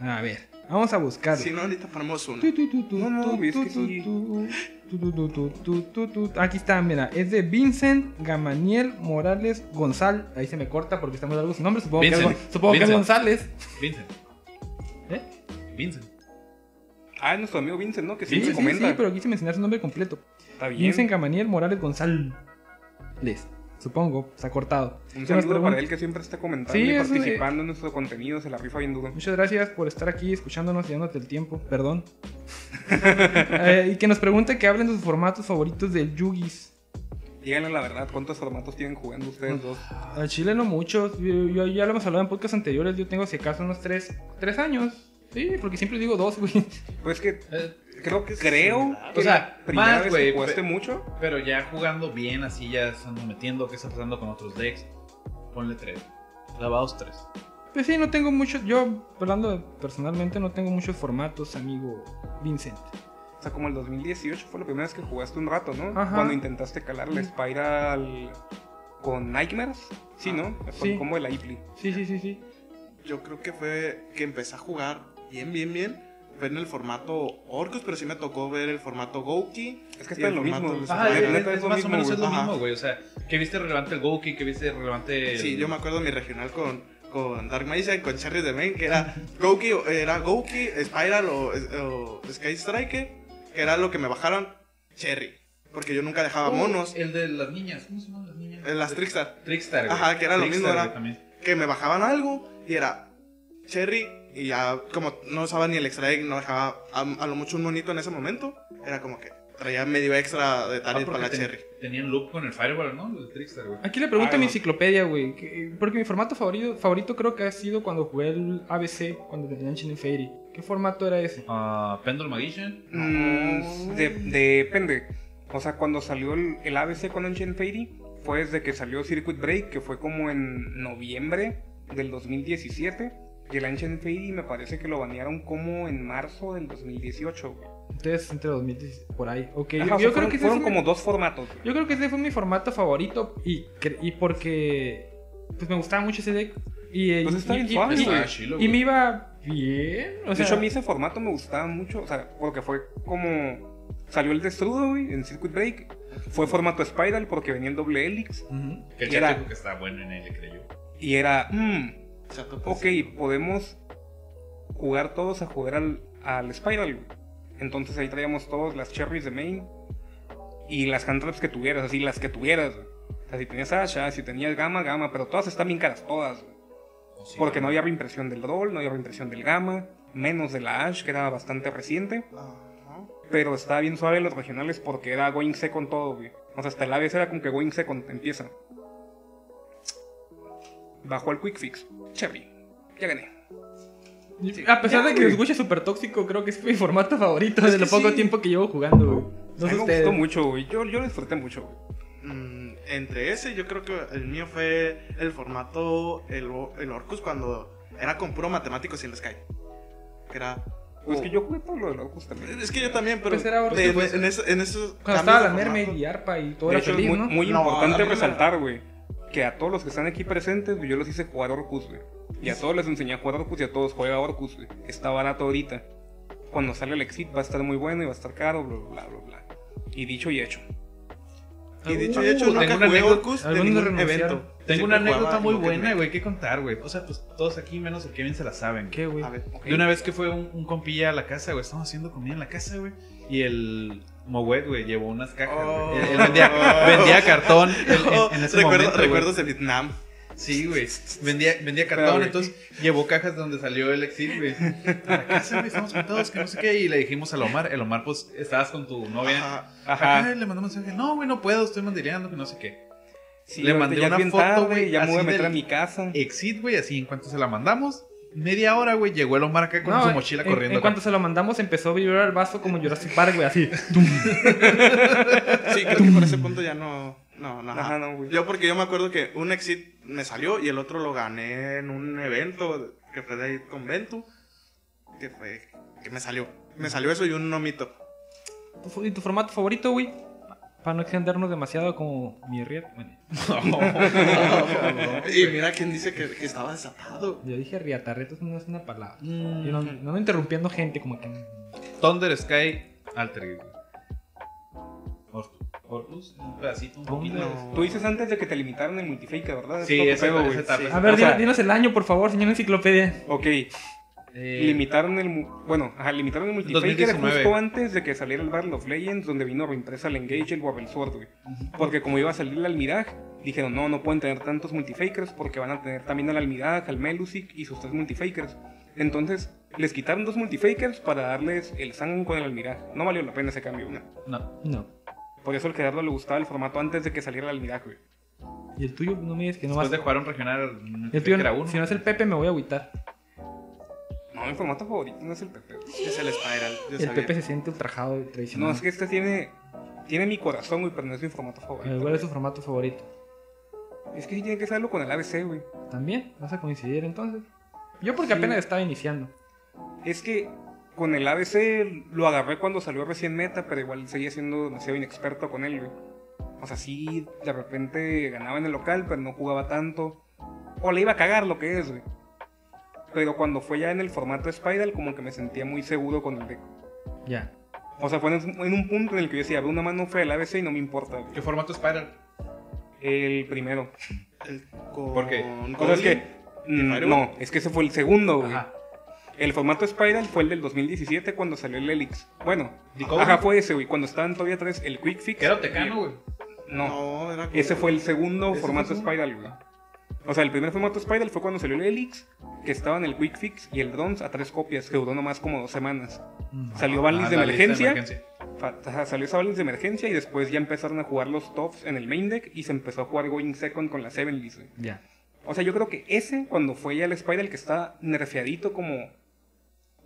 Speaker 3: A ver, vamos a buscarlo.
Speaker 1: Si no, ahorita ponemos
Speaker 3: tu,
Speaker 2: No, no,
Speaker 3: tu,
Speaker 2: es que
Speaker 3: tu,
Speaker 2: sí.
Speaker 3: tu, tu, tu, tu, tu, tu, tu, tu. Aquí está, mira. Es de Vincent Gamaniel Morales González. Ahí se me corta porque está muy largo su nombre. Supongo, que es,
Speaker 4: Vincent.
Speaker 3: Supongo que es
Speaker 4: Vincent.
Speaker 3: González.
Speaker 4: Vincent.
Speaker 3: ¿Eh?
Speaker 4: Vincent.
Speaker 2: Ah, es nuestro amigo Vincent, ¿no? Que
Speaker 3: Sí, sí,
Speaker 2: comenta.
Speaker 3: sí, pero quise mencionar su nombre completo.
Speaker 2: Está bien.
Speaker 3: Vincent Gamaniel Morales González. Supongo, se ha cortado.
Speaker 2: Un
Speaker 3: ¿Qué nos
Speaker 2: saludo para él que siempre está comentando
Speaker 3: Sí,
Speaker 2: y participando en nuestro contenido. Se la rifa bien duro.
Speaker 3: Muchas gracias por estar aquí escuchándonos y dándote el tiempo. Perdón. Eh, y que nos pregunte que hablen de sus formatos favoritos del Yugis.
Speaker 2: Díganle la verdad, ¿cuántos formatos tienen jugando ustedes dos?
Speaker 3: Al Chile no muchos. Yo, yo- ya lo hemos hablado en podcasts anteriores. Yo tengo si acaso unos tres, tres años. Sí, porque siempre digo dos, güey.
Speaker 2: Pues que
Speaker 4: Eh,
Speaker 2: creo
Speaker 1: que
Speaker 2: que creo que
Speaker 4: O sea,
Speaker 2: primera
Speaker 4: más,
Speaker 2: vez
Speaker 4: güey,
Speaker 2: que
Speaker 4: pe-
Speaker 2: mucho.
Speaker 4: Pero ya jugando bien, así ya estando metiendo, ¿qué está pasando con otros decks? Ponle tres. Clavados tres.
Speaker 3: Pues sí, no tengo muchos. Yo, hablando personalmente, no tengo muchos formatos, amigo Vincent.
Speaker 2: O sea, como el 2018 fue la primera vez que jugaste un rato, ¿no?
Speaker 3: Ajá.
Speaker 2: Cuando intentaste calar la Spiral con Nightmares. Sí, ¿no? Fue
Speaker 3: Sí.
Speaker 2: el combo de la Ipli.
Speaker 3: Sí, sí, sí, sí.
Speaker 1: Yo creo que fue que empecé a jugar bien, bien, bien. Fue en el formato Orcus, pero sí me tocó ver el formato Gouki.
Speaker 2: Es que está en lo mismo.
Speaker 4: Ah,
Speaker 2: La
Speaker 4: es, es
Speaker 2: es lo
Speaker 4: más o menos es lo
Speaker 1: Ajá.
Speaker 4: mismo, güey. O sea, que viste relevante el Gouki, que viste relevante el...
Speaker 1: Sí, yo me acuerdo mi regional con, con Dark Mage y con Cherry de Main, que era Gouki, era Gouki, Spiral o, o Sky Striker, que era lo que me bajaron Cherry. Porque yo nunca dejaba
Speaker 4: Oh,
Speaker 1: monos.
Speaker 4: El de las niñas. ¿Cómo se llaman las niñas?
Speaker 1: Las Trickstar.
Speaker 4: Trickstar, güey.
Speaker 1: Ajá, que era lo
Speaker 4: Trickstar,
Speaker 1: mismo, era-
Speaker 4: güey,
Speaker 1: que me bajaban algo y era Cherry y ya como no usaba ni el extra egg, no dejaba a, a lo mucho un monito en ese momento, era como que traía medio extra de
Speaker 4: Ah,
Speaker 1: target
Speaker 4: porque
Speaker 1: para la
Speaker 4: ten-
Speaker 1: Cherry.
Speaker 4: Tenían loop con el Fireball, ¿no? El Trickstar, güey.
Speaker 3: Aquí le pregunto
Speaker 1: Ah,
Speaker 3: a mi enciclopedia, güey. que- Porque mi formato favorito, favorito creo que ha sido cuando jugué el ABC, cuando tenía Ancient Fairy. ¿Qué formato era ese?
Speaker 4: Ah, Pendle Magician.
Speaker 2: Mm, de- depende. O sea, cuando salió el, el ABC con Ancient Fairy, fue desde que salió Circuit Break, que fue como en noviembre del 2017. Y el Ancient Fairy me parece que lo banearon como en marzo del 2018. güey.
Speaker 3: Entonces, entre 2010, por ahí. Ok,
Speaker 2: Ajá,
Speaker 3: yo,
Speaker 2: sea,
Speaker 3: creo
Speaker 2: fueron,
Speaker 3: que ese
Speaker 2: fueron
Speaker 3: mi-
Speaker 2: como dos formatos. güey.
Speaker 3: Yo creo que ese fue mi formato favorito y, y porque pues me gustaba mucho ese deck. Y,
Speaker 2: Pues está
Speaker 3: y-
Speaker 2: bien
Speaker 3: y-
Speaker 2: suave,
Speaker 3: y-
Speaker 4: chilo,
Speaker 3: y me iba bien. O
Speaker 2: de
Speaker 3: sea,
Speaker 2: hecho, a mí ese formato me gustaba mucho, o sea, porque fue como... Salió el Destrudo, güey, en Circuit Break. Fue formato Spiral porque venía el doble Helix.
Speaker 3: Ujú.
Speaker 4: Que el
Speaker 2: Era-
Speaker 4: chat dijo que está bueno en él, creo yo.
Speaker 2: Y era, mmm,
Speaker 1: Chato,
Speaker 2: ok,
Speaker 1: pues,
Speaker 2: podemos jugar todos a jugar al, al Spiral. Entonces ahí traíamos todos las cherries de main y las cantraps que tuvieras, así las que tuvieras. O sea, si tenías Asha, si tenías Gamma, Gamma, pero todas están bien caras, todas. güey. Porque no había reimpresión del Roll, no había reimpresión del Gamma, menos de la Ash, que era bastante reciente. Pero estaba bien suave los regionales porque era going second todo, güey. O sea, hasta el ABS era como que going second empieza. Bajo el quick fix. Cherry. Ya gané.
Speaker 3: A pesar
Speaker 2: Ya,
Speaker 3: de que
Speaker 2: güey.
Speaker 3: me escuche súper tóxico, creo que es mi formato favorito
Speaker 1: Es
Speaker 3: de lo poco
Speaker 1: sí.
Speaker 3: tiempo que llevo jugando, güey. No
Speaker 2: me
Speaker 3: ustedes.
Speaker 2: gustó mucho, güey. Yo, yo lo disfruté mucho, güey.
Speaker 1: Mm, entre ese, yo creo que el mío fue el formato, el, el Orcus, cuando era con puro matemático sin Sky. Que era.
Speaker 2: Pues
Speaker 1: oh,
Speaker 2: que yo jugué todo lo de Locus también.
Speaker 1: Es que yo también, pero.
Speaker 3: Pues era Orcus,
Speaker 1: de-
Speaker 3: pues.
Speaker 1: en, eso- en esos
Speaker 3: Cuando estaba la Mermaid y Arpa y todo era
Speaker 2: hecho, es
Speaker 3: feliz,
Speaker 2: muy,
Speaker 3: ¿no?
Speaker 2: muy
Speaker 1: No,
Speaker 2: importante resaltar, güey, que a todos los que están aquí presentes, yo los hice jugar Orcus, güey. Y a todos les enseñé a jugar Orcus y a todos juega Orcus, güey. Está barato ahorita. Cuando sale el Exit va a estar muy bueno y va a estar caro, bla, bla, bla, bla. Y dicho y hecho.
Speaker 1: Y dicho y
Speaker 4: Uh,
Speaker 1: hecho,
Speaker 4: tengo
Speaker 1: nunca jugué. Orcus de ningún evento.
Speaker 5: Tengo
Speaker 1: Siempre
Speaker 5: una anécdota muy buena, güey, que contar, güey. O sea, pues todos aquí, menos el Kevin, se la saben.
Speaker 3: ¿Qué, güey?
Speaker 1: A ver.
Speaker 2: Ok.
Speaker 5: De una vez que fue un, un compilla a la casa, güey, estábamos haciendo comida en la casa, güey. Y el Moet, güey, llevó unas cajas,
Speaker 1: Oh.
Speaker 5: güey. Él, él vendía, vendía cartón en, en- en ese
Speaker 1: Recuerdo-
Speaker 5: momento,
Speaker 1: recuerdos de Vietnam.
Speaker 5: Sí, güey. Vendía, vendía cartón, entonces llevó cajas de donde salió el exit, güey. A la casa, güey, estamos juntados, que no sé qué. Y le dijimos al Omar, el Omar, pues, estabas con tu novia.
Speaker 1: Ajá.
Speaker 5: Le mandó un mensaje, no, güey, no puedo, estoy mandileando, que no sé qué.
Speaker 2: Sí,
Speaker 5: Le mandé
Speaker 2: ya
Speaker 5: una foto, güey,
Speaker 2: Ya me voy a meter a mi casa.
Speaker 5: Exit, güey, así, en cuanto se la mandamos, media hora, güey, llegó el Omar acá con
Speaker 3: No,
Speaker 5: su mochila
Speaker 3: en-
Speaker 5: corriendo.
Speaker 3: En, cuanto se lo mandamos, empezó a vibrar el vaso como Jurassic Park, güey, así.
Speaker 1: Sí, creo que por ese punto ya no. No, no.
Speaker 2: Ajá, no, güey.
Speaker 1: Yo, porque yo me acuerdo que un exit me salió y el otro lo gané en un evento que fue de ahí con Ventu. Que fue. Que me salió. Me salió eso y un nomito.
Speaker 3: ¿Tu- ¿Y tu formato favorito, güey? Para no extendernos demasiado como mi riet. Bueno,
Speaker 1: y mira quién dice que, que estaba desatado.
Speaker 3: yo dije riatarreto, eso no es una palabra.
Speaker 5: Mm.
Speaker 3: Yo no, no interrumpiendo gente, como que.
Speaker 5: Thunder Sky Alter. güey. Or- Orcus, un pedacito, un poquito.
Speaker 1: No.
Speaker 2: Tú dices antes de que te limitaran el multifaker, ¿verdad?
Speaker 5: Sí,
Speaker 2: Es. Sí.
Speaker 3: A ver,
Speaker 2: O sea,
Speaker 3: dinos, dinos el año, por favor, señor enciclopedia.
Speaker 2: Ok,
Speaker 5: Eh,
Speaker 2: limitaron el. Bueno, ajá, limitaron el multifaker
Speaker 5: 2019.
Speaker 2: justo antes de que saliera el Battle of Legends, donde vino reimpresa el Engage y el Warble Sword, güey. Porque como iba a salir el Almiraj, dijeron, no, no pueden tener tantos multifakers porque van a tener también al Almiraj, al Melusic y sus tres multifakers. Entonces, les quitaron dos multifakers para darles el Sang con el Almiraj. No valió la pena ese cambio, güey.
Speaker 5: No.
Speaker 3: No.
Speaker 2: Por eso al Gerardo le gustaba el formato antes de que saliera el Almiraj, güey.
Speaker 3: Y el tuyo, no me digas que no
Speaker 5: Después
Speaker 3: vas.
Speaker 5: de jugar un regional,
Speaker 3: el tuyo,
Speaker 5: era uno.
Speaker 3: si no es el Pepe, me voy a agüitar.
Speaker 2: No, mi formato favorito no es el Pepe.
Speaker 1: Es el Spiral. yo
Speaker 3: El
Speaker 1: sabía.
Speaker 3: Pepe se siente ultrajado y
Speaker 2: No,
Speaker 3: traicionado.
Speaker 2: es que este tiene, tiene mi corazón, güey, pero no es mi formato
Speaker 3: Eh,
Speaker 2: favorito.
Speaker 3: ¿Cuál es tu formato favorito?
Speaker 2: Es que sí tiene que hacerlo con el ABC, güey.
Speaker 3: ¿También? ¿Vas a coincidir entonces? Yo porque
Speaker 2: Sí.
Speaker 3: apenas estaba iniciando.
Speaker 2: Es que con el ABC lo agarré cuando salió recién meta, pero igual seguía siendo demasiado inexperto con él, güey. O sea, sí, de repente ganaba en el local, pero no jugaba tanto. O le iba a cagar lo que es, güey. Pero cuando fue ya en el formato Spiral, como que me sentía muy seguro con el deck.
Speaker 3: Ya.
Speaker 2: O sea, fue en en un punto en el que yo decía, veo una mano fea del ABC y no me importa, güey.
Speaker 5: ¿Qué formato Spiral?
Speaker 2: El primero.
Speaker 1: El- con-
Speaker 5: ¿Por qué?
Speaker 1: con
Speaker 2: O sea, es que.
Speaker 1: ¿Y
Speaker 2: mm? No, es que ese fue el segundo, güey.
Speaker 5: Ajá.
Speaker 2: El formato Spiral fue el del 2017 cuando salió el Helix. Bueno, ajá, fue ese, güey. Cuando estaban todavía tres, el Quick Fix.
Speaker 5: Era Tecano, güey.
Speaker 2: No,
Speaker 1: No, era como-
Speaker 2: ese fue el segundo
Speaker 1: ¿Ese
Speaker 2: formato? Spiral, güey. O sea, el primer formato Spiral fue cuando salió el Helix, que estaba en el Quick Fix y el Bronze a tres copias, que duró nomás como dos semanas.
Speaker 3: Mm.
Speaker 2: Salió Balance
Speaker 5: Ah,
Speaker 2: de emergencia. salió esa balance de emergencia y después ya empezaron a jugar los tops en el main deck y se empezó a jugar Going Second con la Seven List, güey.
Speaker 3: Ya.
Speaker 2: O sea, yo creo que ese, cuando fue ya el Spiral que está nerfeadito como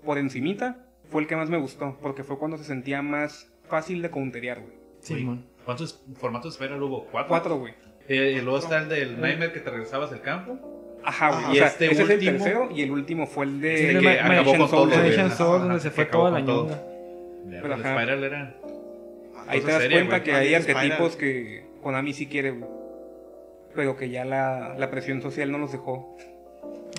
Speaker 2: por encimita, fue el que más me gustó, porque fue cuando se sentía más fácil de counterear, güey.
Speaker 3: Simón.
Speaker 5: ¿Cuántos formatos Spiral hubo? ¿Cuatro?
Speaker 2: Cuatro, güey.
Speaker 5: Eh, y luego está el del Nightmare que te regresabas del campo.
Speaker 2: Ajá, güey.
Speaker 1: Ajá.
Speaker 2: o
Speaker 5: Y
Speaker 2: sea,
Speaker 5: este
Speaker 2: ese es el
Speaker 5: último-
Speaker 2: tercero y el último fue el de...
Speaker 5: Este
Speaker 3: Sí,
Speaker 5: que
Speaker 3: Ma-
Speaker 5: acabó con
Speaker 2: Soul,
Speaker 5: todo.
Speaker 2: güey.
Speaker 3: Magician
Speaker 5: Ajá,
Speaker 3: Soul,
Speaker 5: ajá,
Speaker 3: donde se fue toda la ñonga.
Speaker 2: Pero ajá.
Speaker 5: Spiral era.
Speaker 2: Ahí te das
Speaker 5: seria,
Speaker 2: cuenta que hay
Speaker 1: Spiral.
Speaker 2: arquetipos que Konami sí quiere, güey. Pero que ya la, la presión social no los dejó.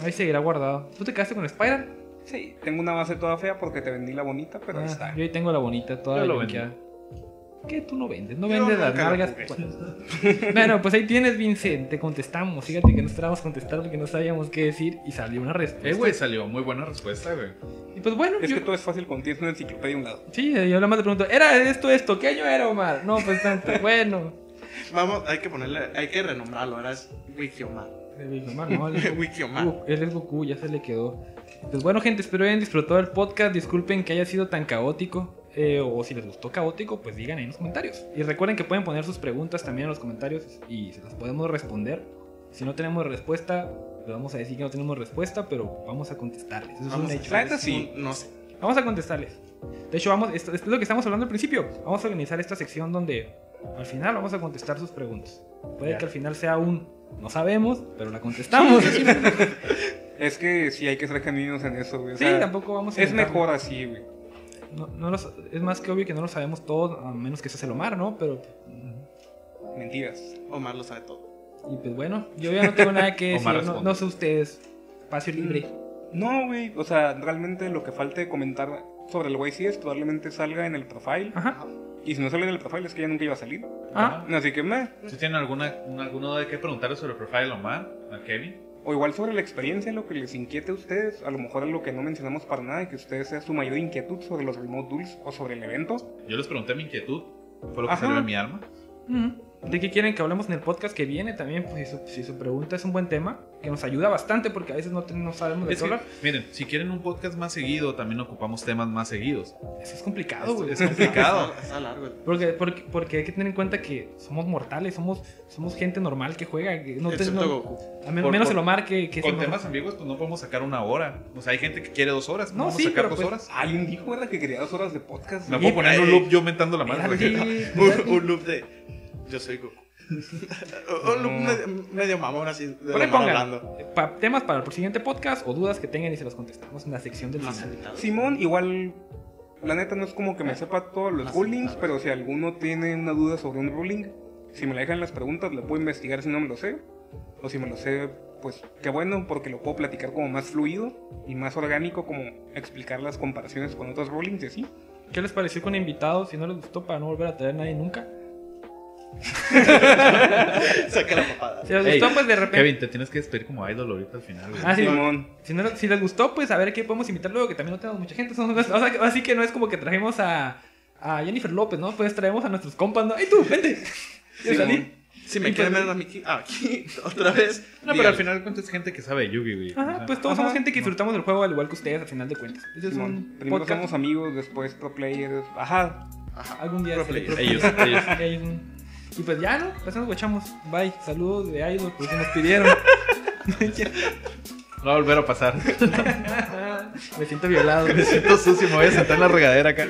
Speaker 3: Ahí seguirá guardado. ¿Tú te quedaste con Spiral?
Speaker 2: Sí, tengo una base toda fea porque te vendí la bonita, pero ahí
Speaker 3: Ah,
Speaker 2: está.
Speaker 3: yo ahí tengo la bonita, toda
Speaker 5: Yo lo
Speaker 3: linkeada. ¿Qué tú no vendes? No vendes las nalgas.
Speaker 1: jugué.
Speaker 3: bueno, pues ahí tienes, Vincent. Te contestamos. Fíjate que no esperábamos contestar porque no sabíamos qué decir y salió una respuesta.
Speaker 5: Eh, güey, salió muy buena respuesta, güey.
Speaker 3: Y pues bueno,
Speaker 2: Es
Speaker 3: yo-
Speaker 2: que todo es fácil tienes una enciclopedia a un lado.
Speaker 3: sí, yo nada más te pregunto, ¿era esto, esto? ¿Qué año era, Omar? No, pues tanto. bueno.
Speaker 1: Vamos, hay que ponerle, hay que renombrarlo, ahora es Wikiomar.
Speaker 3: Eh, Omar, no, él es
Speaker 1: Wikiomar.
Speaker 3: Goku, él es Goku, ya se le quedó. Pues bueno, gente, espero hayan disfrutado el podcast. Disculpen que haya sido tan caótico. Eh, o si les gustó caótico, pues digan ahí en los comentarios. Y recuerden que pueden poner sus preguntas también en los comentarios y se las podemos responder. Si no tenemos respuesta, le vamos a decir que no tenemos respuesta, pero vamos a contestarles. Eso es un hecho.
Speaker 2: Sí.
Speaker 1: No sé.
Speaker 3: Vamos a contestarles. De hecho, vamos, esto, esto es lo que estamos hablando al principio. Vamos a organizar esta sección donde al final vamos a contestar sus preguntas. Puede
Speaker 5: Ya.
Speaker 3: que al final sea un no sabemos, pero la contestamos.
Speaker 2: Es que sí hay que ser genuinos en eso, güey. O
Speaker 3: sí, tampoco vamos a
Speaker 2: Es mejor así, güey.
Speaker 3: No, no lo sa- es más que obvio que no lo sabemos todos, a menos que se el Omar, ¿no? Pero
Speaker 2: Mentiras.
Speaker 1: Omar lo sabe todo.
Speaker 3: Y pues bueno, yo ya no tengo nada que decir. No, no sé ustedes. Espacio libre.
Speaker 2: No, güey. O sea, realmente lo que falte comentar sobre el YCS probablemente salga en el profile.
Speaker 3: Ajá.
Speaker 2: Y si no sale en el profile es que ya nunca iba a salir.
Speaker 3: Ah,
Speaker 2: Así que me.
Speaker 5: Si tienen alguna, alguna de qué preguntarle sobre el profile Omar, a Kevin.
Speaker 2: O igual sobre la experiencia, lo que les inquiete a ustedes, a lo mejor es lo que no mencionamos para nada, y que ustedes sea su mayor inquietud sobre los remote duels o sobre el evento.
Speaker 5: Yo les pregunté mi inquietud. Fue lo que
Speaker 2: Ajá.
Speaker 5: salió de mi alma.
Speaker 3: ¿De qué quieren que hablemos en el podcast que viene? También, pues si su, si su pregunta es un buen tema, que nos ayuda bastante porque a veces no, no sabemos de
Speaker 5: Es
Speaker 3: qué
Speaker 5: que,
Speaker 3: hablar.
Speaker 5: miren, si quieren un podcast más seguido, también ocupamos temas más seguidos.
Speaker 3: Eso es complicado, güey.
Speaker 5: Es complicado.
Speaker 1: Está, largo.
Speaker 3: Porque, porque, porque hay que tener en cuenta que somos mortales, somos, somos gente normal que juega. que no te- no-
Speaker 1: Goku.
Speaker 3: a men-
Speaker 5: Por-
Speaker 3: menos
Speaker 5: por-
Speaker 3: el Omar que, que es
Speaker 5: Con temas ambiguos, pues no podemos sacar una hora. O sea, hay gente que quiere dos horas.
Speaker 3: No,
Speaker 5: vamos
Speaker 3: sí,
Speaker 5: a sacar
Speaker 3: pero
Speaker 5: dos
Speaker 3: pues-
Speaker 5: horas.
Speaker 2: Un hijo, ¿verdad? Que quería dos horas de podcast.
Speaker 5: Me
Speaker 3: Sí,
Speaker 5: puedo poner en un loop yo mentando la
Speaker 1: un, un loop de. Yo soy Goku. un loop medio, medio mamón así. De
Speaker 3: Por ahí pongan
Speaker 1: hablando.
Speaker 3: pa- temas para el siguiente podcast o dudas que tengan y se los contestamos en la sección del
Speaker 1: Más
Speaker 3: final.
Speaker 1: invitados.
Speaker 2: Simón, igual, la neta no es como que me sepa todos los rulings, pero si alguno tiene una duda sobre un ruling, si me la dejan las preguntas, le puedo investigar si no me lo sé. O si me lo sé, pues qué bueno, porque lo puedo platicar como más fluido y más orgánico, como explicar las comparaciones con otros rulings y así.
Speaker 3: ¿Qué les pareció con invitados? Si no les gustó, para no volver a traer a nadie nunca.
Speaker 1: Saca la papada.
Speaker 3: Si les
Speaker 5: Ey,
Speaker 3: gustó, pues de repente.
Speaker 5: Kevin, te tienes que despedir como idol ahorita al final. güey.
Speaker 3: Ah, sí.
Speaker 2: Simón.
Speaker 3: Si, no, si les gustó, pues a ver qué podemos invitar luego, que también no tenemos mucha gente. Son- o sea, así que no es como que trajimos a, a Jennifer López, ¿no? Pues traemos a nuestros compas, ¿no? ¡Ay, tú, vente!
Speaker 1: Si me quieren
Speaker 3: pues-
Speaker 1: ver a mí aquí, aquí otra vez.
Speaker 5: No, pero al final de cuentas es gente que sabe de Yugi, güey. O
Speaker 3: Ajá,
Speaker 5: sea,
Speaker 3: pues todos
Speaker 2: Ajá.
Speaker 3: somos gente que disfrutamos del juego al igual que ustedes, al final de cuentas. Ese es
Speaker 2: Simón.
Speaker 3: un
Speaker 2: Primero
Speaker 3: podcast.
Speaker 2: somos amigos, después pro players. Ajá.
Speaker 3: Algún día
Speaker 1: Pro
Speaker 3: seré
Speaker 1: player.
Speaker 3: pro
Speaker 5: Ellos, ellos.
Speaker 3: Ellos. Y pues ya, ¿no? Pues nos guachamos. Bye. Saludos de Idol, pues nos pidieron.
Speaker 5: No va a volver a pasar.
Speaker 3: Me siento violado.
Speaker 5: Me siento sucio, me voy a sentar en la regadera acá.